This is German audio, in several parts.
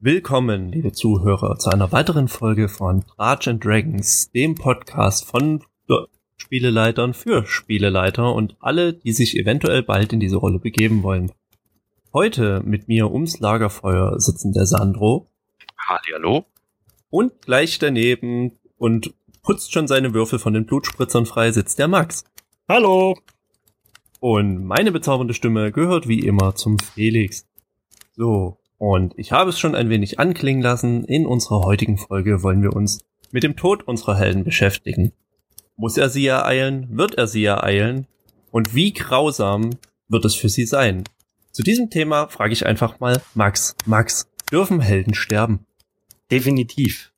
Willkommen, liebe Zuhörer, zu einer weiteren Folge von Drach and Dragons, dem Podcast von Spieleleitern für Spieleleiter und alle, die sich eventuell bald in diese Rolle begeben wollen. Heute mit mir ums Lagerfeuer sitzen der Sandro. Hallo. Und gleich daneben und putzt schon seine Würfel von den Blutspritzern frei sitzt der Max. Hallo. Und meine bezaubernde Stimme gehört wie immer zum Felix. So, und ich habe es schon ein wenig anklingen lassen, in unserer heutigen Folge wollen wir uns mit dem Tod unserer Helden beschäftigen. Muss er sie ereilen? Wird er sie ereilen? Und wie grausam wird es für sie sein? Zu diesem Thema frage ich einfach mal Max. Max, dürfen Helden sterben? Definitiv.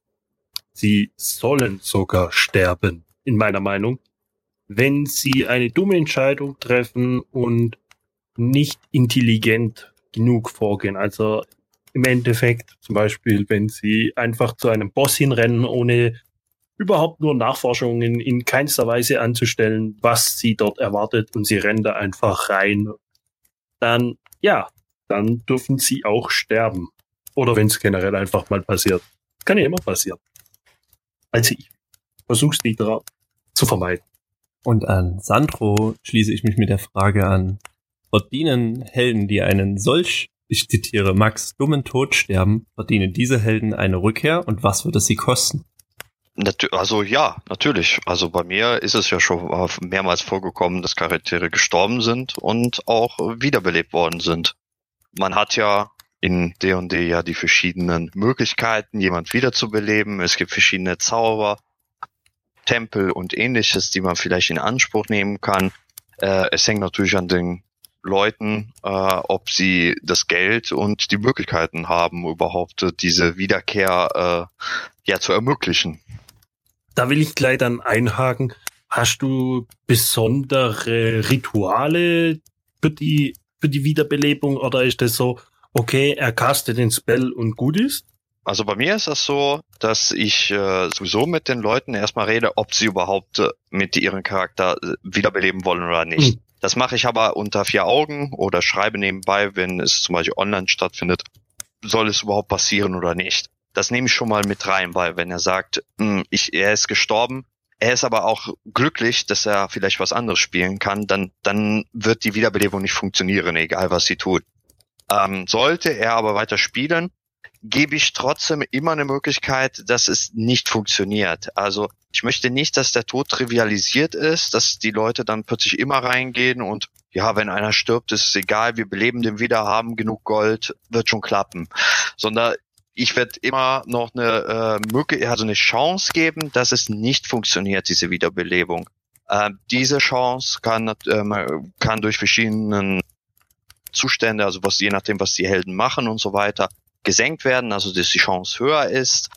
Sie sollen sogar sterben, in meiner Meinung, wenn sie eine dumme Entscheidung treffen und nicht intelligent genug vorgehen. Also im Endeffekt zum Beispiel, wenn sie einfach zu einem Boss hinrennen, ohne überhaupt nur Nachforschungen in keinster Weise anzustellen, was sie dort erwartet und sie rennen da einfach rein, dann ja, dann dürfen sie auch sterben. Oder wenn es generell einfach mal passiert. Kann ja immer passieren. Also ich versuch's nicht zu vermeiden. Und an Sandro schließe ich mich mit der Frage an, Verdienen Helden, die einen solch, ich zitiere Max, dummen Tod sterben, verdienen diese Helden eine Rückkehr und was wird es sie kosten? Also ja, natürlich. Also bei mir ist es ja schon mehrmals vorgekommen, dass Charaktere gestorben sind und auch wiederbelebt worden sind. Man hat ja in D&D ja die verschiedenen Möglichkeiten, jemand wiederzubeleben. Es gibt verschiedene Zauber, Tempel und ähnliches, die man vielleicht in Anspruch nehmen kann. Äh, es hängt natürlich an den Leuten, äh, ob sie das Geld und die Möglichkeiten haben, überhaupt äh, diese Wiederkehr äh, ja zu ermöglichen. Da will ich gleich dann einhaken. Hast du besondere Rituale für die, für die Wiederbelebung oder ist das so, okay, er castet den Spell und gut ist? Also bei mir ist das so, dass ich äh, sowieso mit den Leuten erstmal rede, ob sie überhaupt äh, mit ihrem Charakter äh, wiederbeleben wollen oder nicht. Hm. Das mache ich aber unter vier Augen oder schreibe nebenbei, wenn es zum Beispiel online stattfindet, soll es überhaupt passieren oder nicht. Das nehme ich schon mal mit rein, weil wenn er sagt, hm, ich, er ist gestorben, er ist aber auch glücklich, dass er vielleicht was anderes spielen kann, dann, dann wird die Wiederbelebung nicht funktionieren, egal was sie tut. Ähm, sollte er aber weiter spielen, gebe ich trotzdem immer eine Möglichkeit, dass es nicht funktioniert. Also ich möchte nicht, dass der Tod trivialisiert ist, dass die Leute dann plötzlich immer reingehen und ja, wenn einer stirbt, ist es egal, wir beleben den wieder, haben genug Gold, wird schon klappen. Sondern ich werde immer noch eine äh, Möglichkeit, also eine Chance geben, dass es nicht funktioniert, diese Wiederbelebung. Äh, diese Chance kann, äh, kann durch verschiedenen Zustände, also was je nachdem, was die Helden machen und so weiter, gesenkt werden, also dass die Chance höher ist.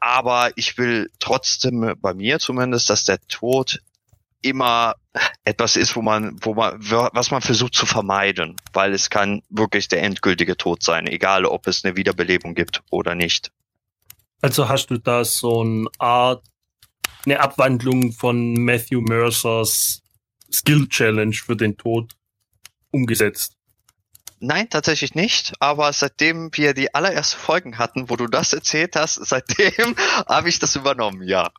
Aber ich will trotzdem bei mir zumindest, dass der Tod immer etwas ist, wo man, wo man, was man versucht zu vermeiden, weil es kann wirklich der endgültige Tod sein, egal ob es eine Wiederbelebung gibt oder nicht. Also hast du da so eine Art, eine Abwandlung von Matthew Mercers Skill Challenge für den Tod umgesetzt? Nein, tatsächlich nicht. Aber seitdem wir die allerersten Folgen hatten, wo du das erzählt hast, seitdem habe ich das übernommen, ja.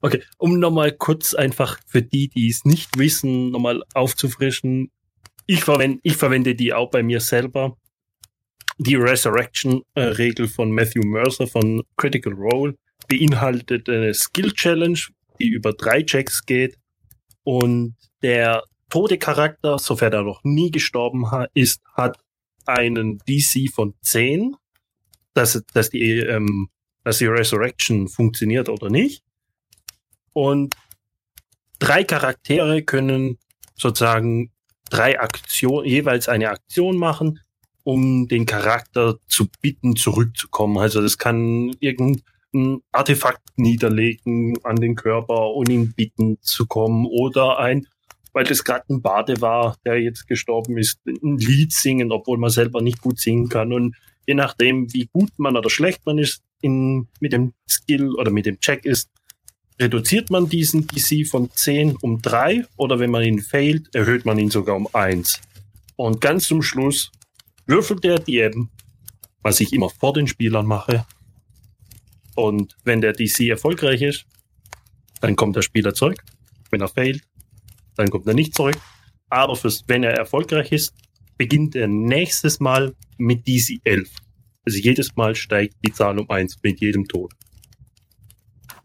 Okay, um nochmal kurz einfach für die, die es nicht wissen, nochmal aufzufrischen. Ich verwende, ich verwende die auch bei mir selber. Die Resurrection-Regel von Matthew Mercer von Critical Role beinhaltet eine Skill Challenge, die über drei Checks geht. Und der tote Charakter, sofern er noch nie gestorben ist, hat einen DC von 10, dass, dass, die, ähm, dass die Resurrection funktioniert oder nicht. Und drei Charaktere können sozusagen drei Aktionen, jeweils eine Aktion machen, um den Charakter zu bitten, zurückzukommen. Also das kann irgendein Artefakt niederlegen an den Körper und ihn bitten zu kommen oder ein weil das gerade ein Bade war, der jetzt gestorben ist, ein Lied singen, obwohl man selber nicht gut singen kann. Und je nachdem, wie gut man oder schlecht man ist in, mit dem Skill oder mit dem Check ist, reduziert man diesen DC von 10 um 3 oder wenn man ihn failt, erhöht man ihn sogar um 1. Und ganz zum Schluss würfelt er die eben was ich immer vor den Spielern mache. Und wenn der DC erfolgreich ist, dann kommt der Spieler zurück. Wenn er failt, dann kommt er nicht zurück. Aber fürs, wenn er erfolgreich ist, beginnt er nächstes Mal mit DC 11. Also jedes Mal steigt die Zahl um eins mit jedem Tod.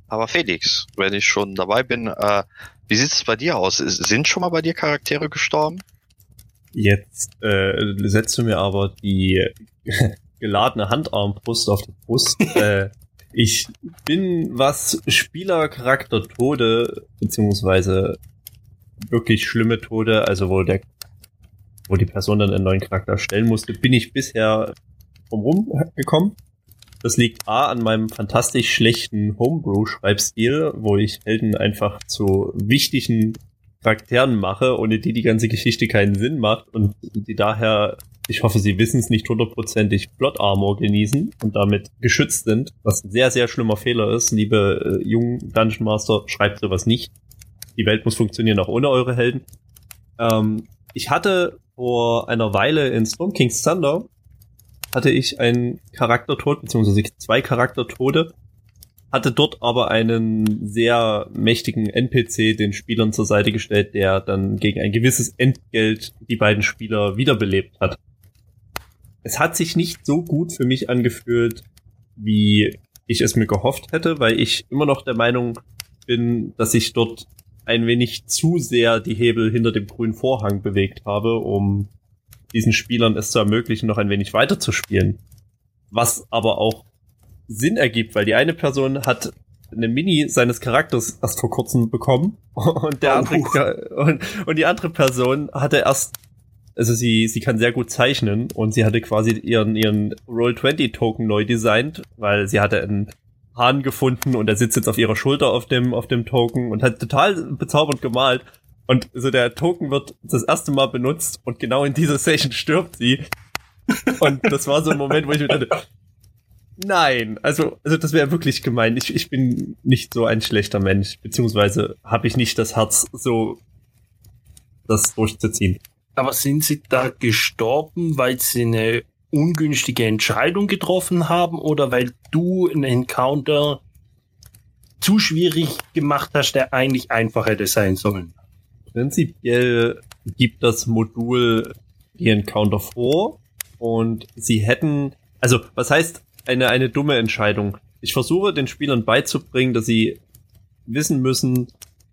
Aber Felix, wenn ich schon dabei bin, äh, wie sieht es bei dir aus? Sind schon mal bei dir Charaktere gestorben? Jetzt äh, setzt du mir aber die geladene Handarmbrust auf die Brust. äh, ich bin, was Spielercharakter Tode, beziehungsweise wirklich schlimme Tode, also wo der, wo die Person dann einen neuen Charakter stellen musste, bin ich bisher drumherum gekommen. Das liegt A an meinem fantastisch schlechten Homebrew-Schreibstil, wo ich Helden einfach zu wichtigen Charakteren mache, ohne die die ganze Geschichte keinen Sinn macht und die daher, ich hoffe, sie wissen es nicht hundertprozentig, Plot Armor genießen und damit geschützt sind, was ein sehr, sehr schlimmer Fehler ist. Liebe äh, jungen Dungeon Master, schreibt sowas nicht. Die Welt muss funktionieren auch ohne eure Helden. Ähm, ich hatte vor einer Weile in Storm King's Thunder hatte ich einen Charaktertod, beziehungsweise zwei Charaktertode, hatte dort aber einen sehr mächtigen NPC den Spielern zur Seite gestellt, der dann gegen ein gewisses Entgelt die beiden Spieler wiederbelebt hat. Es hat sich nicht so gut für mich angefühlt, wie ich es mir gehofft hätte, weil ich immer noch der Meinung bin, dass ich dort ein wenig zu sehr die Hebel hinter dem grünen Vorhang bewegt habe, um diesen Spielern es zu ermöglichen, noch ein wenig weiter zu spielen. Was aber auch Sinn ergibt, weil die eine Person hat eine Mini seines Charakters erst vor kurzem bekommen und der andere oh. und, und die andere Person hatte erst also sie sie kann sehr gut zeichnen und sie hatte quasi ihren ihren Roll 20 Token neu designt, weil sie hatte einen Hahn gefunden und er sitzt jetzt auf ihrer Schulter auf dem, auf dem Token und hat total bezaubernd gemalt. Und so der Token wird das erste Mal benutzt und genau in dieser Session stirbt sie. Und das war so ein Moment, wo ich mir dachte, nein, also, also das wäre wirklich gemein. Ich, ich bin nicht so ein schlechter Mensch, beziehungsweise habe ich nicht das Herz, so das durchzuziehen. Aber sind sie da gestorben, weil sie eine ungünstige Entscheidung getroffen haben oder weil du einen Encounter zu schwierig gemacht hast, der eigentlich einfach hätte sein sollen? Prinzipiell gibt das Modul die Encounter vor und sie hätten, also was heißt eine, eine dumme Entscheidung? Ich versuche den Spielern beizubringen, dass sie wissen müssen,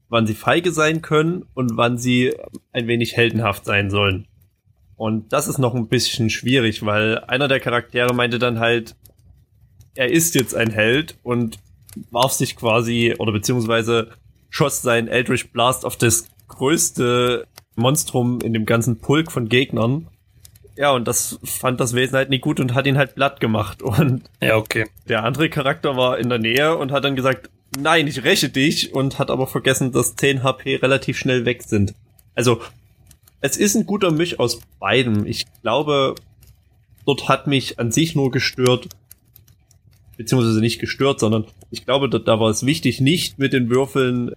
wann sie feige sein können und wann sie ein wenig heldenhaft sein sollen. Und das ist noch ein bisschen schwierig, weil einer der Charaktere meinte dann halt, er ist jetzt ein Held und warf sich quasi oder beziehungsweise schoss sein Eldritch Blast auf das größte Monstrum in dem ganzen Pulk von Gegnern. Ja, und das fand das Wesen halt nicht gut und hat ihn halt platt gemacht. Und ja, okay. Der andere Charakter war in der Nähe und hat dann gesagt, nein, ich räche dich und hat aber vergessen, dass 10 HP relativ schnell weg sind. Also es ist ein guter Misch aus beidem. Ich glaube, dort hat mich an sich nur gestört, beziehungsweise nicht gestört, sondern ich glaube, da, da war es wichtig, nicht mit den Würfeln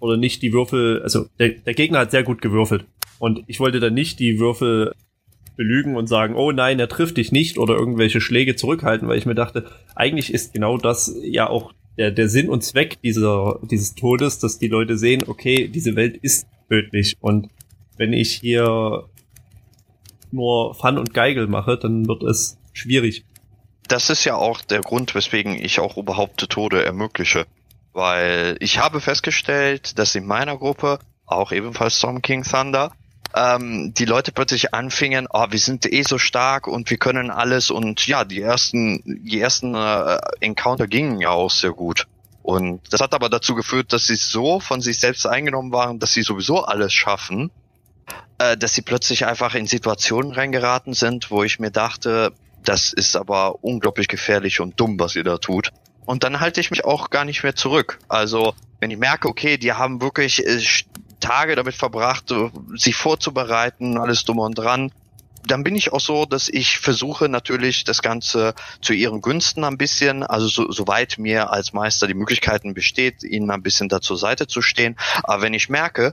oder nicht die Würfel, also der, der Gegner hat sehr gut gewürfelt. Und ich wollte dann nicht die Würfel belügen und sagen, oh nein, er trifft dich nicht oder irgendwelche Schläge zurückhalten, weil ich mir dachte, eigentlich ist genau das ja auch der, der Sinn und Zweck dieser, dieses Todes, dass die Leute sehen, okay, diese Welt ist tödlich und wenn ich hier nur Fun und Geigel mache, dann wird es schwierig. Das ist ja auch der Grund, weswegen ich auch überhaupt Tode ermögliche. Weil ich habe festgestellt, dass in meiner Gruppe, auch ebenfalls Storm King Thunder, ähm, die Leute plötzlich anfingen, oh, wir sind eh so stark und wir können alles und ja, die ersten, die ersten äh, Encounter gingen ja auch sehr gut. Und das hat aber dazu geführt, dass sie so von sich selbst eingenommen waren, dass sie sowieso alles schaffen äh, dass sie plötzlich einfach in Situationen reingeraten sind, wo ich mir dachte, das ist aber unglaublich gefährlich und dumm, was ihr da tut. Und dann halte ich mich auch gar nicht mehr zurück. Also, wenn ich merke, okay, die haben wirklich äh, Tage damit verbracht, sich vorzubereiten, alles dumm und dran, dann bin ich auch so, dass ich versuche natürlich das Ganze zu ihren Günsten ein bisschen, also so, soweit mir als Meister die Möglichkeiten besteht, ihnen ein bisschen da zur Seite zu stehen. Aber wenn ich merke,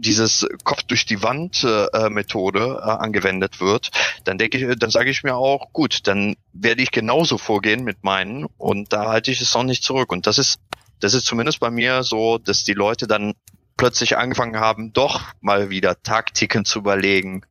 dieses Kopf durch die Wand äh, Methode äh, angewendet wird, dann denke ich, dann sage ich mir auch, gut, dann werde ich genauso vorgehen mit meinen und da halte ich es auch nicht zurück. Und das ist, das ist zumindest bei mir so, dass die Leute dann plötzlich angefangen haben, doch mal wieder Taktiken zu überlegen,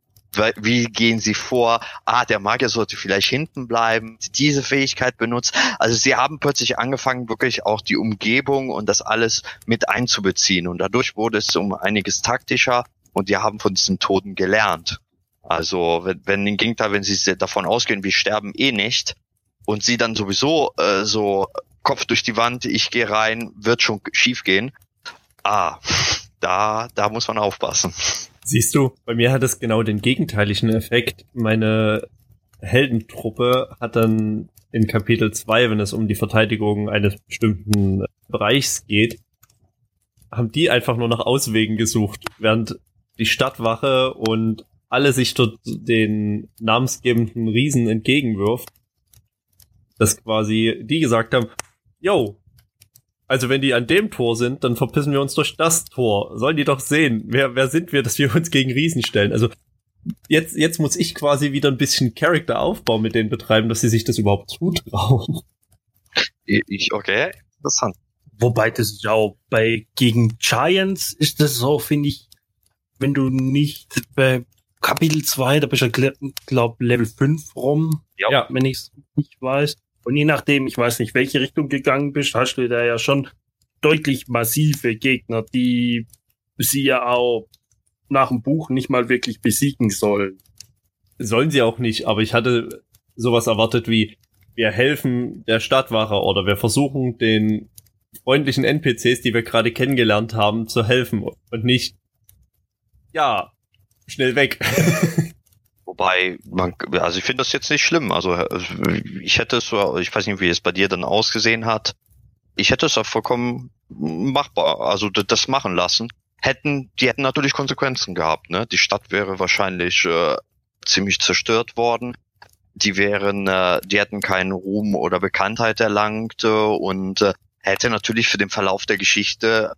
wie gehen sie vor? Ah, der Magier sollte vielleicht hinten bleiben, diese Fähigkeit benutzt. Also sie haben plötzlich angefangen, wirklich auch die Umgebung und das alles mit einzubeziehen. Und dadurch wurde es um einiges taktischer und die haben von diesen Toten gelernt. Also wenn, wenn den Gegner, wenn sie davon ausgehen, wir sterben eh nicht und sie dann sowieso äh, so Kopf durch die Wand, ich gehe rein, wird schon schief gehen. Ah, da, da muss man aufpassen. Siehst du, bei mir hat es genau den gegenteiligen Effekt. Meine Heldentruppe hat dann in Kapitel 2, wenn es um die Verteidigung eines bestimmten Bereichs geht, haben die einfach nur nach Auswegen gesucht, während die Stadtwache und alle sich dort den namensgebenden Riesen entgegenwirft, dass quasi die gesagt haben, yo, also wenn die an dem Tor sind, dann verpissen wir uns durch das Tor. Sollen die doch sehen, wer, wer sind wir, dass wir uns gegen Riesen stellen. Also jetzt, jetzt muss ich quasi wieder ein bisschen Character-Aufbau mit denen betreiben, dass sie sich das überhaupt zutrauen. Ich, okay, interessant. Wobei das ja auch bei gegen Giants ist das so, finde ich, wenn du nicht bei Kapitel 2, da bist du, glaub, Level 5 rum, ja. wenn ich es nicht weiß. Und je nachdem, ich weiß nicht, welche Richtung gegangen bist, hast du da ja schon deutlich massive Gegner, die sie ja auch nach dem Buch nicht mal wirklich besiegen sollen. Sollen sie auch nicht, aber ich hatte sowas erwartet wie, wir helfen der Stadtwache oder wir versuchen den freundlichen NPCs, die wir gerade kennengelernt haben, zu helfen und nicht, ja, schnell weg. Wobei, man, also ich finde das jetzt nicht schlimm. Also ich hätte es ich weiß nicht, wie es bei dir dann ausgesehen hat. Ich hätte es auch vollkommen machbar, also das machen lassen. Hätten, die hätten natürlich Konsequenzen gehabt, ne? Die Stadt wäre wahrscheinlich äh, ziemlich zerstört worden. Die wären, äh, die hätten keinen Ruhm oder Bekanntheit erlangt äh, und äh, hätte natürlich für den Verlauf der Geschichte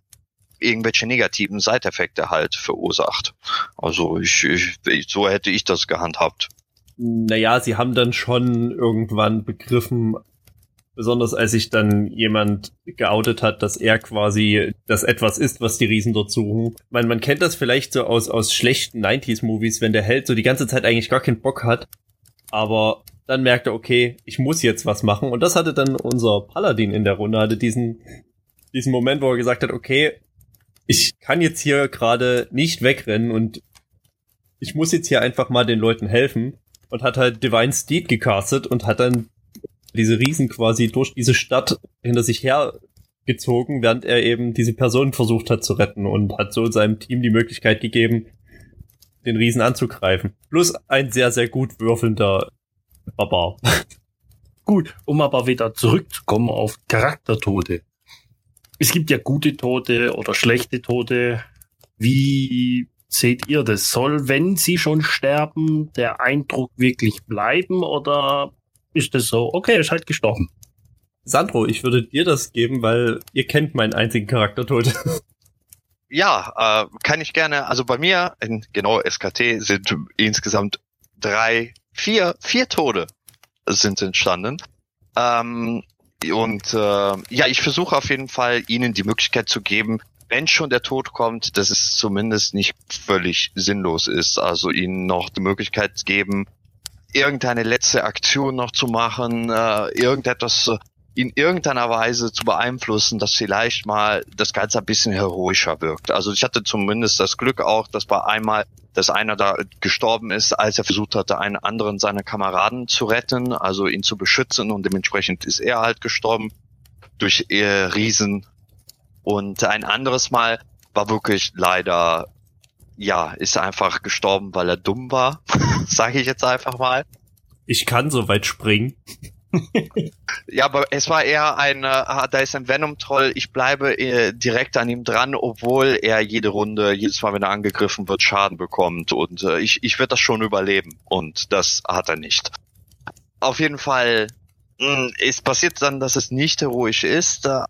irgendwelche negativen Seiteffekte halt verursacht. Also ich, ich, so hätte ich das gehandhabt. Naja, sie haben dann schon irgendwann begriffen, besonders als sich dann jemand geoutet hat, dass er quasi das etwas ist, was die Riesen dort suchen. Man, man kennt das vielleicht so aus, aus schlechten 90s-Movies, wenn der Held so die ganze Zeit eigentlich gar keinen Bock hat, aber dann merkt er, okay, ich muss jetzt was machen. Und das hatte dann unser Paladin in der Runde, hatte diesen, diesen Moment, wo er gesagt hat, okay, ich kann jetzt hier gerade nicht wegrennen und ich muss jetzt hier einfach mal den Leuten helfen und hat halt Divine Steed gecastet und hat dann diese Riesen quasi durch diese Stadt hinter sich hergezogen, während er eben diese Person versucht hat zu retten und hat so seinem Team die Möglichkeit gegeben, den Riesen anzugreifen. Plus ein sehr, sehr gut würfelnder Barbar. Gut, um aber wieder zurückzukommen auf Charaktertode es gibt ja gute Tote oder schlechte Tote. Wie seht ihr das? Soll, wenn sie schon sterben, der Eindruck wirklich bleiben oder ist das so, okay, er ist halt gestorben? Sandro, ich würde dir das geben, weil ihr kennt meinen einzigen Charaktertod. Ja, äh, kann ich gerne. Also bei mir in genau SKT sind insgesamt drei, vier, vier Tode sind entstanden. Ähm, und äh, ja, ich versuche auf jeden Fall, ihnen die Möglichkeit zu geben, wenn schon der Tod kommt, dass es zumindest nicht völlig sinnlos ist. Also ihnen noch die Möglichkeit geben, irgendeine letzte Aktion noch zu machen, äh, irgendetwas in irgendeiner Weise zu beeinflussen, dass vielleicht mal das Ganze ein bisschen heroischer wirkt. Also ich hatte zumindest das Glück auch, dass bei einmal, dass einer da gestorben ist, als er versucht hatte, einen anderen seiner Kameraden zu retten, also ihn zu beschützen und dementsprechend ist er halt gestorben durch äh, Riesen. Und ein anderes Mal war wirklich leider, ja, ist einfach gestorben, weil er dumm war, sage ich jetzt einfach mal. Ich kann so weit springen ja, aber es war eher ein, äh, da ist ein Venom-Troll, ich bleibe äh, direkt an ihm dran, obwohl er jede Runde, jedes Mal, wenn er angegriffen wird, Schaden bekommt. Und äh, ich, ich werde das schon überleben. Und das hat er nicht. Auf jeden Fall, mh, hm, es passiert dann, dass es nicht heroisch ist, äh,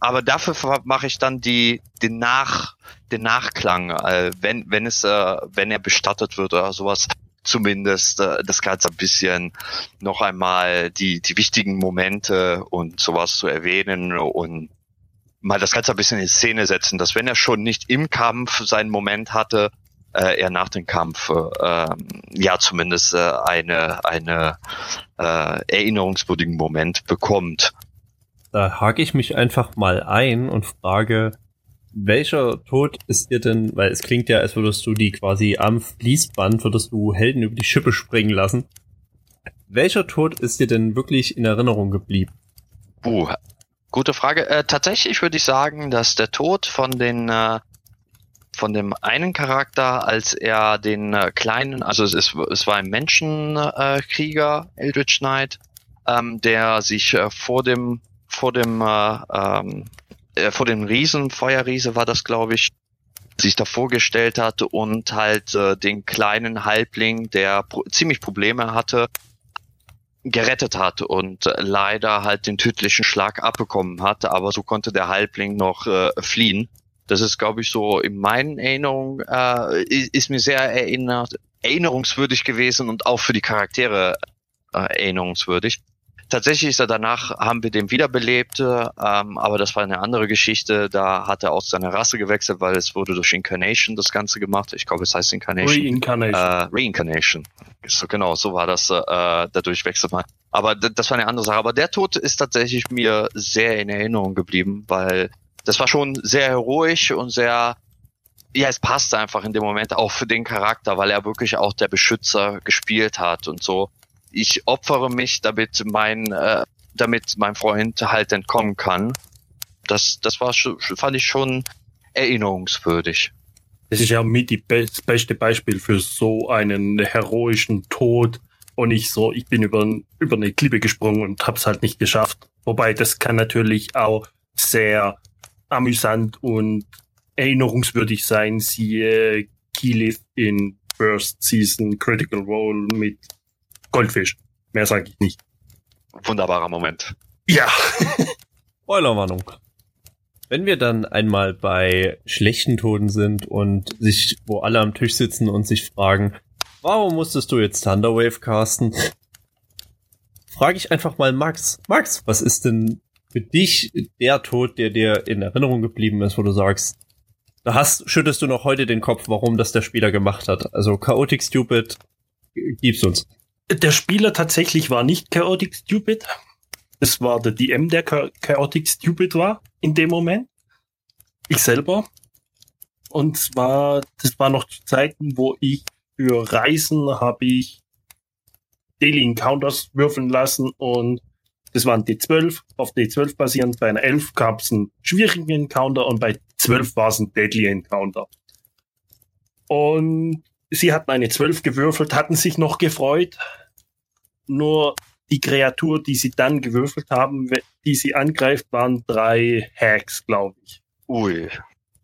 aber dafür mache ich dann die, den Nach, den Nachklang, äh, wenn, wenn es, äh, wenn er bestattet wird oder sowas, zumindest äh, das Ganze ein bisschen noch einmal die, die wichtigen Momente und sowas zu erwähnen und mal das Ganze ein bisschen in Szene setzen, dass wenn er schon nicht im Kampf seinen Moment hatte, äh, er nach dem Kampf äh, ja zumindest äh, eine, eine äh, erinnerungswürdigen Moment bekommt. Da hake ich mich einfach mal ein und frage, welcher Tod ist dir denn, weil es klingt ja, als würdest du die quasi am Fließband, würdest du Helden über die Schippe springen lassen. Welcher Tod ist dir denn wirklich in Erinnerung geblieben? Puh, gute Frage. Äh, tatsächlich würde ich sagen, dass der Tod von den äh, von dem einen Charakter, als er den äh, kleinen, also es, ist, es war ein Menschenkrieger, äh, Eldritch Knight, ähm, der sich äh, vor dem vor dem äh, ähm, äh, vor dem Riesen, Feuerriese war das, glaube ich, sich da vorgestellt hatte und halt äh, den kleinen Halbling, der pro ziemlich Probleme hatte, gerettet hat und äh, leider halt den tödlichen Schlag abbekommen hat, aber so konnte der Halbling noch äh, fliehen. Das ist, glaube ich, so in meinen Erinnerungen, äh, ist mir sehr erinnert, erinnerungswürdig gewesen und auch für die Charaktere äh, erinnerungswürdig. Tatsächlich ist er danach, haben wir den wiederbelebt, ähm, aber das war eine andere Geschichte. Da hat er aus seiner Rasse gewechselt, weil es wurde durch Incarnation das Ganze gemacht. Ich glaube, es heißt Incarnation. Reincarnation. Äh, Reincarnation. So, genau, so war das. Äh, dadurch wechselt man. Aber das war eine andere Sache. Aber der Tod ist tatsächlich mir sehr in Erinnerung geblieben, weil das war schon sehr heroisch und sehr ja, es passte einfach in dem Moment auch für den Charakter, weil er wirklich auch der Beschützer gespielt hat und so ich opfere mich, damit mein, äh, damit mein Freund halt entkommen kann. Das, das war schon, fand ich schon erinnerungswürdig. Das ist ja mit die be das beste Beispiel für so einen heroischen Tod und nicht so, ich bin über, über eine Klippe gesprungen und hab's halt nicht geschafft. Wobei das kann natürlich auch sehr amüsant und erinnerungswürdig sein. Siehe Keyleth in First Season Critical Role mit Goldfisch. Mehr sage ich nicht. Wunderbarer Moment. Ja. Spoilerwarnung. Wenn wir dann einmal bei schlechten Toten sind und sich, wo alle am Tisch sitzen und sich fragen, warum musstest du jetzt Thunderwave casten? Frage ich einfach mal Max. Max, was ist denn für dich der Tod, der dir in Erinnerung geblieben ist, wo du sagst, da hast, schüttest du noch heute den Kopf, warum das der Spieler gemacht hat. Also Chaotic Stupid, gib's uns. Der Spieler tatsächlich war nicht Chaotic Stupid. Es war der DM, der Chaotic Stupid war in dem Moment. Ich selber. Und zwar, das war noch zu Zeiten, wo ich für Reisen habe ich Daily Encounters würfeln lassen und das waren D12. Auf D12 basierend, bei einer 11 gab es einen schwierigen Encounter und bei 12 war es ein Deadly Encounter. Und sie hatten eine 12 gewürfelt, hatten sich noch gefreut. Nur die Kreatur, die sie dann gewürfelt haben, die sie angreift, waren drei Hacks, glaube ich. Ui.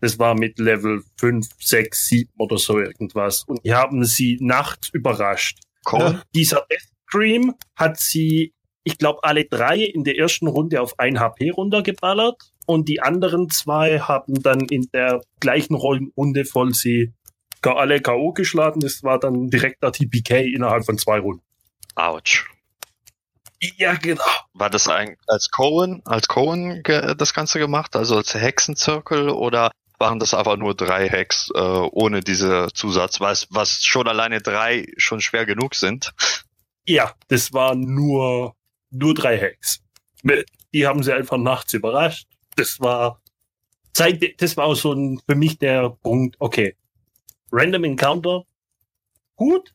Das war mit Level 5, 6, 7 oder so irgendwas. Und die haben sie nachts überrascht. Cool. Dieser Death Scream hat sie, ich glaube, alle drei in der ersten Runde auf 1 HP runtergeballert. Und die anderen zwei haben dann in der gleichen Runde voll sie alle K.O. geschlagen. Das war dann direkter TPK innerhalb von zwei Runden. Autsch. Ja, genau. War das ein, als Cohen, als Cohen das Ganze gemacht, also als Hexenzirkel oder waren das einfach nur drei Hacks äh, ohne diese Zusatz, was, was schon alleine drei schon schwer genug sind? Ja, das waren nur, nur drei Hacks. Die haben sie einfach nachts überrascht. Das war, das war auch so ein, für mich der Punkt, okay, Random Encounter, gut,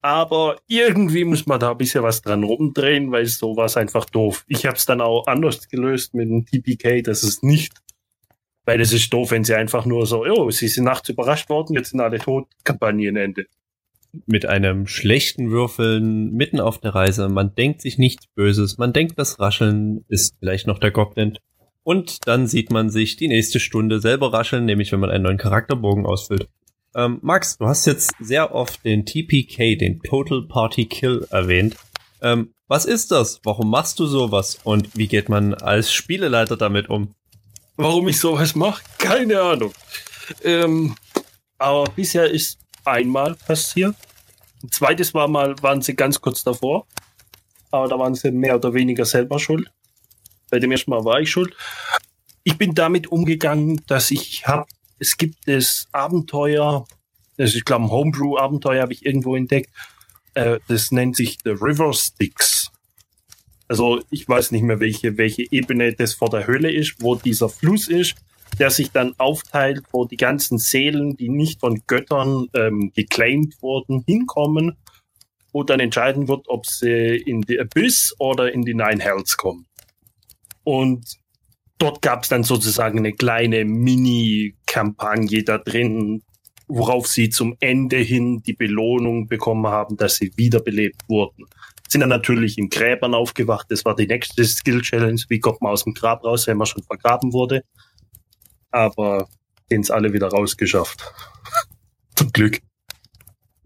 aber irgendwie muss man da ein bisschen was dran rumdrehen, weil so war es einfach doof. Ich habe es dann auch anders gelöst mit dem TPK, dass es nicht, weil es ist doof, wenn sie einfach nur so, oh, sie sind nachts überrascht worden, jetzt sind alle tot, Kampagnenende. Mit einem schlechten Würfeln mitten auf der Reise, man denkt sich nichts Böses, man denkt, das Rascheln ist vielleicht noch der Goblin. Und dann sieht man sich die nächste Stunde selber rascheln, nämlich wenn man einen neuen Charakterbogen ausfüllt. Ähm, Max, du hast jetzt sehr oft den TPK, den Total Party Kill, erwähnt. Ähm, Was ist das? Warum machst du sowas? Und wie geht man als Spieleleiter damit um? Warum ich sowas mache? Keine Ahnung. Ähm, aber bisher ist einmal passiert. Ein zweites war mal, waren sie ganz kurz davor. Aber da waren sie mehr oder weniger selber schuld. Bei dem ersten Mal war ich schuld. Ich bin damit umgegangen, dass ich habe, es gibt das Abenteuer, das ist, ich glaube, ein Homebrew-Abenteuer habe ich irgendwo entdeckt. Äh, das nennt sich The River Styx. Also ich weiß nicht mehr, welche, welche Ebene das vor der Höhle ist, wo dieser Fluss ist, der sich dann aufteilt, wo die ganzen Seelen, die nicht von Göttern ähm, geclaimed wurden, hinkommen, wo dann entscheiden wird, ob sie in die Abyss oder in die Nine Hells kommen. Und dort gab es dann sozusagen eine kleine Mini-Kampagne da drin, worauf sie zum Ende hin die Belohnung bekommen haben, dass sie wiederbelebt wurden. Sind dann natürlich in Gräbern aufgewacht. Das war die nächste Skill-Challenge. Wie kommt man aus dem Grab raus, wenn man schon vergraben wurde? Aber sind es alle wieder rausgeschafft. Zum Glück.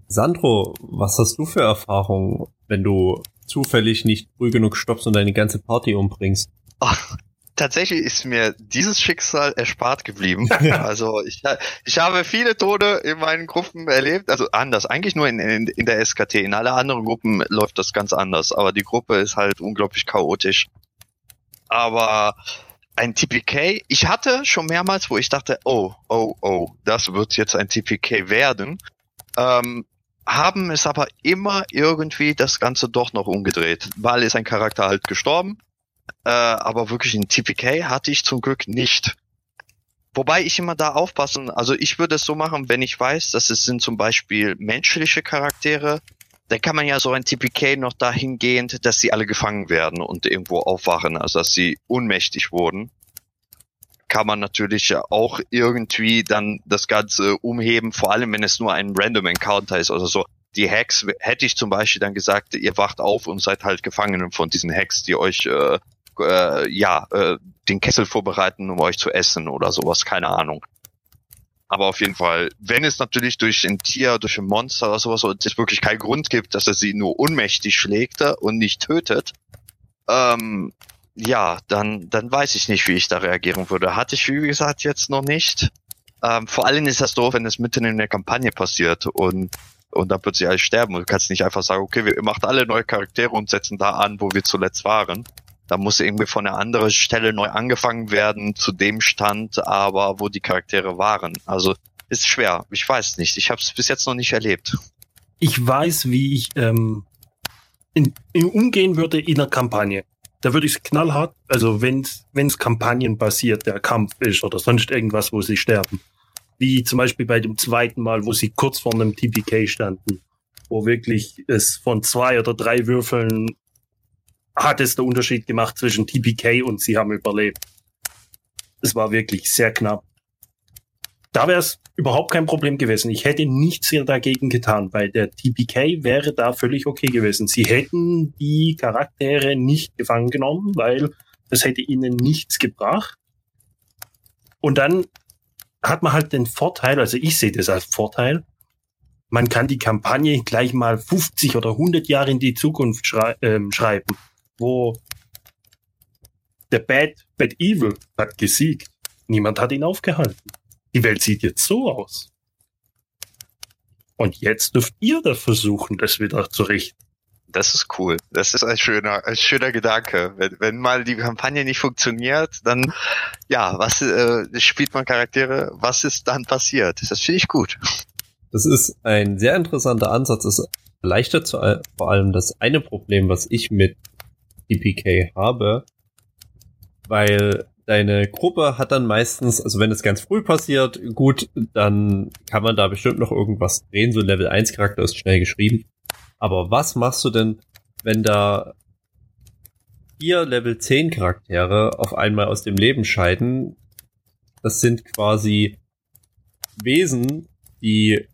Sandro, was hast du für Erfahrungen, wenn du zufällig nicht früh genug stoppst und deine ganze Party umbringst? Ach, tatsächlich ist mir dieses Schicksal erspart geblieben. also ich, ich habe viele Tode in meinen Gruppen erlebt, also anders, eigentlich nur in, in, in der SKT. In alle anderen Gruppen läuft das ganz anders, aber die Gruppe ist halt unglaublich chaotisch. Aber ein TPK, ich hatte schon mehrmals, wo ich dachte, oh, oh, oh, das wird jetzt ein TPK werden. Ähm, haben es aber immer irgendwie das Ganze doch noch umgedreht, weil ist ein Charakter halt gestorben äh, aber wirklich ein TPK hatte ich zum Glück nicht. Wobei ich immer da aufpassen, also ich würde es so machen, wenn ich weiß, dass es sind zum Beispiel menschliche Charaktere, dann kann man ja so ein TPK noch dahingehend, dass sie alle gefangen werden und irgendwo aufwachen, also dass sie ohnmächtig wurden. Kann man natürlich auch irgendwie dann das Ganze umheben, vor allem wenn es nur ein Random Encounter ist oder so. Die Hacks hätte ich zum Beispiel dann gesagt, ihr wacht auf und seid halt Gefangenen von diesen Hacks, die euch äh, äh, ja, äh, den Kessel vorbereiten, um euch zu essen oder sowas, keine Ahnung. Aber auf jeden Fall, wenn es natürlich durch ein Tier, durch ein Monster oder sowas, und es wirklich keinen Grund gibt, dass er sie nur unmächtig schlägt und nicht tötet, ähm, ja, dann, dann weiß ich nicht, wie ich da reagieren würde. Hatte ich, wie gesagt, jetzt noch nicht. Ähm, vor allem ist das doof, wenn es mitten in der Kampagne passiert und, und dann plötzlich alles sterben. Und du kannst nicht einfach sagen, okay, wir machen alle neue Charaktere und setzen da an, wo wir zuletzt waren. Da muss irgendwie von einer anderen Stelle neu angefangen werden, zu dem Stand, aber wo die Charaktere waren. Also ist schwer. Ich weiß nicht. Ich habe es bis jetzt noch nicht erlebt. Ich weiß, wie ich ähm, in, in umgehen würde in einer Kampagne. Da würde ich es knallhart, also wenn es kampagnenbasiert der Kampf ist oder sonst irgendwas, wo sie sterben. Wie zum Beispiel bei dem zweiten Mal, wo sie kurz vor einem TPK standen, wo wirklich es von zwei oder drei Würfeln hat es der Unterschied gemacht zwischen TPK und sie haben überlebt. Es war wirklich sehr knapp. Da wäre es überhaupt kein Problem gewesen. Ich hätte nichts hier dagegen getan, weil der TPK wäre da völlig okay gewesen. Sie hätten die Charaktere nicht gefangen genommen, weil das hätte ihnen nichts gebracht. Und dann hat man halt den Vorteil, also ich sehe das als Vorteil, man kann die Kampagne gleich mal 50 oder 100 Jahre in die Zukunft schrei äh, schreiben wo der Bad, Bad Evil hat gesiegt. Niemand hat ihn aufgehalten. Die Welt sieht jetzt so aus. Und jetzt dürft ihr da versuchen, das wieder zu richten. Das ist cool. Das ist ein schöner, ein schöner Gedanke. Wenn, wenn mal die Kampagne nicht funktioniert, dann ja, was äh, spielt man Charaktere? Was ist dann passiert? Das finde ich gut. Das ist ein sehr interessanter Ansatz. Es erleichtert vor allem das eine Problem, was ich mit TPK habe, weil deine Gruppe hat dann meistens, also wenn es ganz früh passiert, gut, dann kann man da bestimmt noch irgendwas drehen, so ein Level 1 Charakter ist schnell geschrieben. Aber was machst du denn, wenn da vier Level 10 Charaktere auf einmal aus dem Leben scheiden? Das sind quasi Wesen, die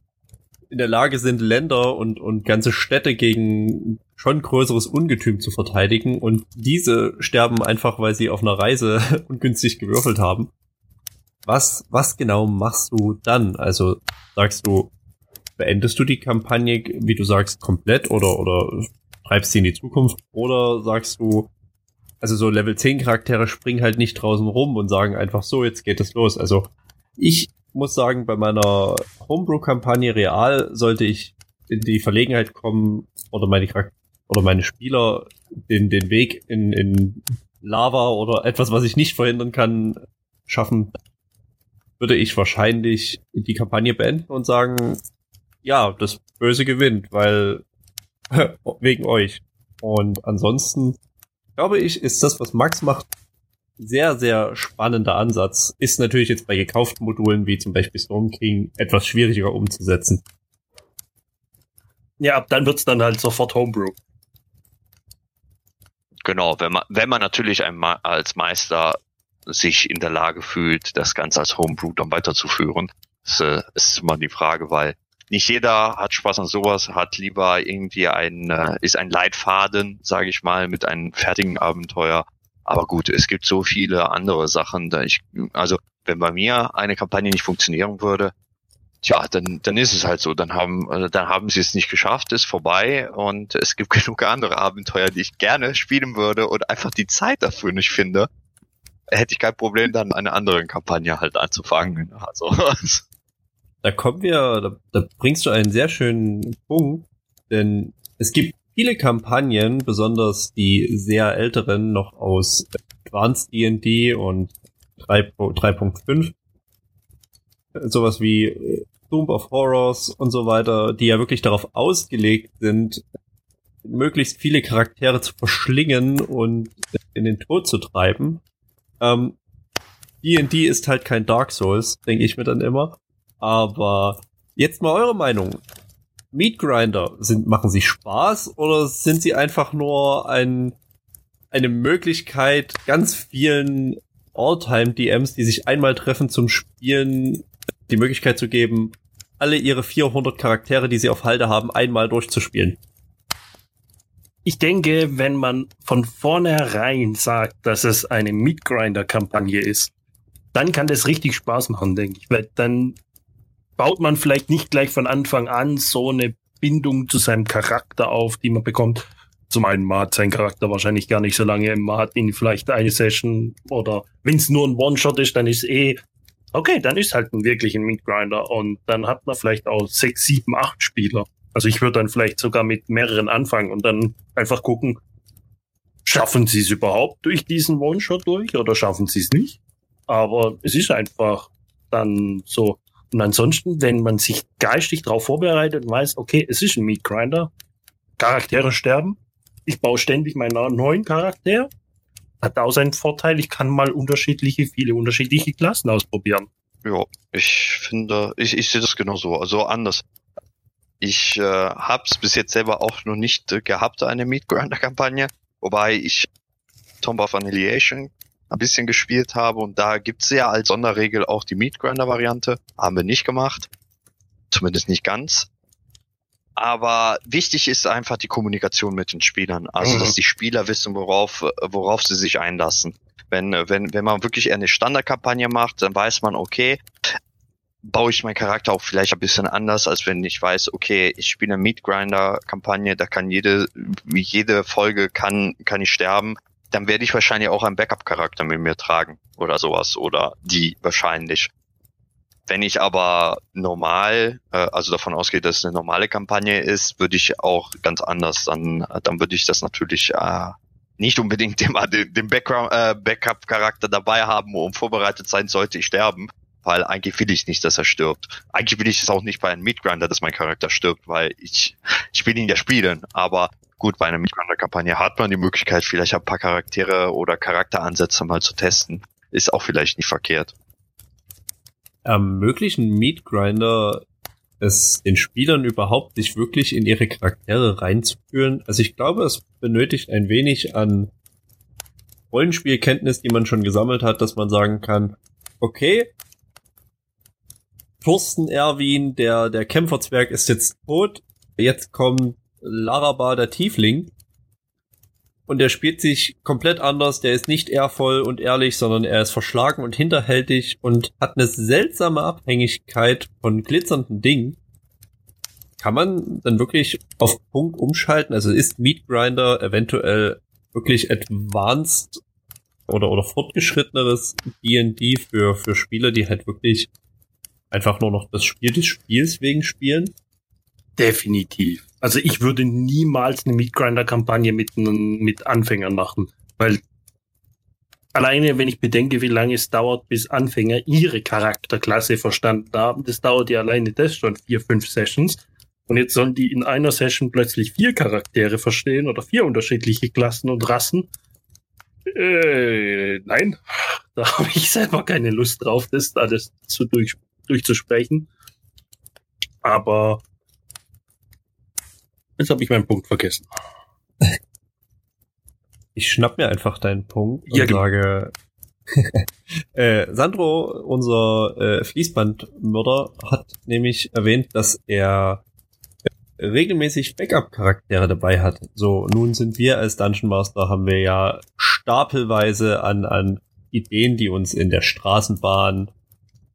in der Lage sind, Länder und, und ganze Städte gegen schon größeres Ungetüm zu verteidigen und diese sterben einfach, weil sie auf einer Reise ungünstig gewürfelt haben. Was, was genau machst du dann? Also sagst du, beendest du die Kampagne, wie du sagst, komplett oder, oder treibst sie in die Zukunft oder sagst du, also so Level 10 Charaktere springen halt nicht draußen rum und sagen einfach so, jetzt geht es los. Also ich muss sagen, bei meiner Homebrew-Kampagne real sollte ich in die Verlegenheit kommen oder meine Charakter oder meine Spieler den, den Weg in, in Lava oder etwas, was ich nicht verhindern kann, schaffen, würde ich wahrscheinlich die Kampagne beenden und sagen, ja, das Böse gewinnt, weil wegen euch. Und ansonsten glaube ich, ist das, was Max macht, sehr, sehr spannender Ansatz. Ist natürlich jetzt bei gekauften Modulen wie zum Beispiel Storm King etwas schwieriger umzusetzen. Ja, ab dann wird's dann halt sofort Homebrew. Genau, wenn man, wenn man natürlich ein, als Meister sich in der Lage fühlt, das Ganze als Homebrew dann weiterzuführen, ist, äh, ist immer die Frage, weil nicht jeder hat Spaß an sowas, hat lieber irgendwie ein, äh, ist ein Leitfaden, sage ich mal, mit einem fertigen Abenteuer. Aber gut, es gibt so viele andere Sachen, da ich, also wenn bei mir eine Kampagne nicht funktionieren würde, tja, dann, dann ist es halt so. Dann haben, also dann haben sie es nicht geschafft, ist vorbei und es gibt genug andere Abenteuer, die ich gerne spielen würde und einfach die Zeit dafür nicht finde. Hätte ich kein Problem, dann eine andere Kampagne halt anzufangen. Also. Da kommen wir, da, da bringst du einen sehr schönen Punkt, denn es gibt viele Kampagnen, besonders die sehr älteren, noch aus Advanced D&D und 3.5, sowas wie Tomb of Horrors und so weiter, die ja wirklich darauf ausgelegt sind, möglichst viele Charaktere zu verschlingen und in den Tod zu treiben. Ähm, D&D ist halt kein Dark Souls, denke ich mir dann immer. Aber jetzt mal eure Meinung. Meat Grinder, sind, machen sie Spaß oder sind sie einfach nur ein, eine Möglichkeit, ganz vielen All-Time-DMs, die sich einmal treffen zum Spielen, die Möglichkeit zu geben, alle ihre 400 Charaktere, die sie auf Halde haben, einmal durchzuspielen? Ich denke, wenn man von vornherein sagt, dass es eine Meat Grinder Kampagne ist, dann kann das richtig Spaß machen, denke ich, weil dann baut man vielleicht nicht gleich von Anfang an so eine Bindung zu seinem Charakter auf, die man bekommt. Zum einen, man hat seinen Charakter wahrscheinlich gar nicht so lange, man hat ihn vielleicht eine Session oder wenn es nur ein One-Shot ist, dann ist eh, okay, dann ist halt ein wirklich ein Meat-Grinder und dann hat man vielleicht auch sechs, sieben, acht Spieler. Also ich würde dann vielleicht sogar mit mehreren anfangen und dann einfach gucken, schaffen sie es überhaupt durch diesen One-Shot durch oder schaffen sie es nicht? Aber es ist einfach dann so, und ansonsten, wenn man sich geistig darauf vorbereitet und weiß, okay, es ist ein Meat Grinder, Charaktere sterben, ich baue ständig meinen neuen Charakter, hat auch seinen Vorteil, ich kann mal unterschiedliche, viele unterschiedliche Klassen ausprobieren. Ja, ich finde, ich, ich sehe das genauso, also anders. Ich äh, habe es bis jetzt selber auch noch nicht äh, gehabt, eine Meat Grinder Kampagne, wobei ich Tomb of Annihilation ein bisschen gespielt habe und da gibt's ja als Sonderregel auch die Meat Grinder Variante. Haben wir nicht gemacht. Zumindest nicht ganz. Aber wichtig ist einfach die Kommunikation mit den Spielern. Also, mhm. dass die Spieler wissen, worauf, worauf sie sich einlassen. Wenn, wenn, wenn man wirklich eine Standardkampagne macht, dann weiß man, okay, baue ich meinen Charakter auch vielleicht ein bisschen anders, als wenn ich weiß, okay, ich spiele eine Meat Grinder Kampagne, da kann jede, wie jede Folge kann, kann ich sterben dann werde ich wahrscheinlich auch einen Backup-Charakter mit mir tragen oder sowas oder die wahrscheinlich. Wenn ich aber normal, äh, also davon ausgehe, dass es eine normale Kampagne ist, würde ich auch ganz anders, dann, dann würde ich das natürlich äh, nicht unbedingt immer den, den äh, Backup-Charakter dabei haben, um vorbereitet sein, sollte ich sterben. Weil eigentlich will ich nicht, dass er stirbt. Eigentlich will ich es auch nicht bei einem Meatgrinder, dass mein Charakter stirbt, weil ich, ich will ihn ja spielen. Aber Gut, bei einer Mitgründer-Kampagne hat man die Möglichkeit, vielleicht ein paar Charaktere oder Charakteransätze mal zu testen. Ist auch vielleicht nicht verkehrt. Ermöglichen Meatgrinder es den Spielern überhaupt, sich wirklich in ihre Charaktere reinzuführen? Also ich glaube, es benötigt ein wenig an Rollenspielkenntnis, die man schon gesammelt hat, dass man sagen kann, okay, Fürsten Erwin, der, der Kämpferzwerg ist jetzt tot, jetzt kommt Laraba, der Tiefling. Und der spielt sich komplett anders. Der ist nicht ehrvoll und ehrlich, sondern er ist verschlagen und hinterhältig und hat eine seltsame Abhängigkeit von glitzernden Dingen. kann man dann wirklich auf Punkt umschalten? Also ist Meat Grinder eventuell wirklich advanced oder, oder fortgeschritteneres D&D für, für Spieler, die halt wirklich einfach nur noch das Spiel des Spiels wegen spielen? Definitiv. Also ich würde niemals eine Meat Grinder Kampagne mit, mit Anfängern machen, weil alleine, wenn ich bedenke, wie lange es dauert, bis Anfänger ihre Charakterklasse verstanden haben, das dauert ja alleine das schon vier, fünf Sessions. Und jetzt sollen die in einer Session plötzlich vier Charaktere verstehen oder vier unterschiedliche Klassen und Rassen. Äh, nein, da habe ich selber keine Lust drauf, das alles zu durch, durchzusprechen. Aber jetzt habe ich meinen Punkt vergessen. Ich schnapp mir einfach deinen Punkt und ja, sage, äh, Sandro, unser äh, Fließbandmörder, hat nämlich erwähnt, dass er regelmäßig Backup-Charaktere dabei hat. So, nun sind wir als Dungeon Master, haben wir ja stapelweise an, an Ideen, die uns in der Straßenbahn,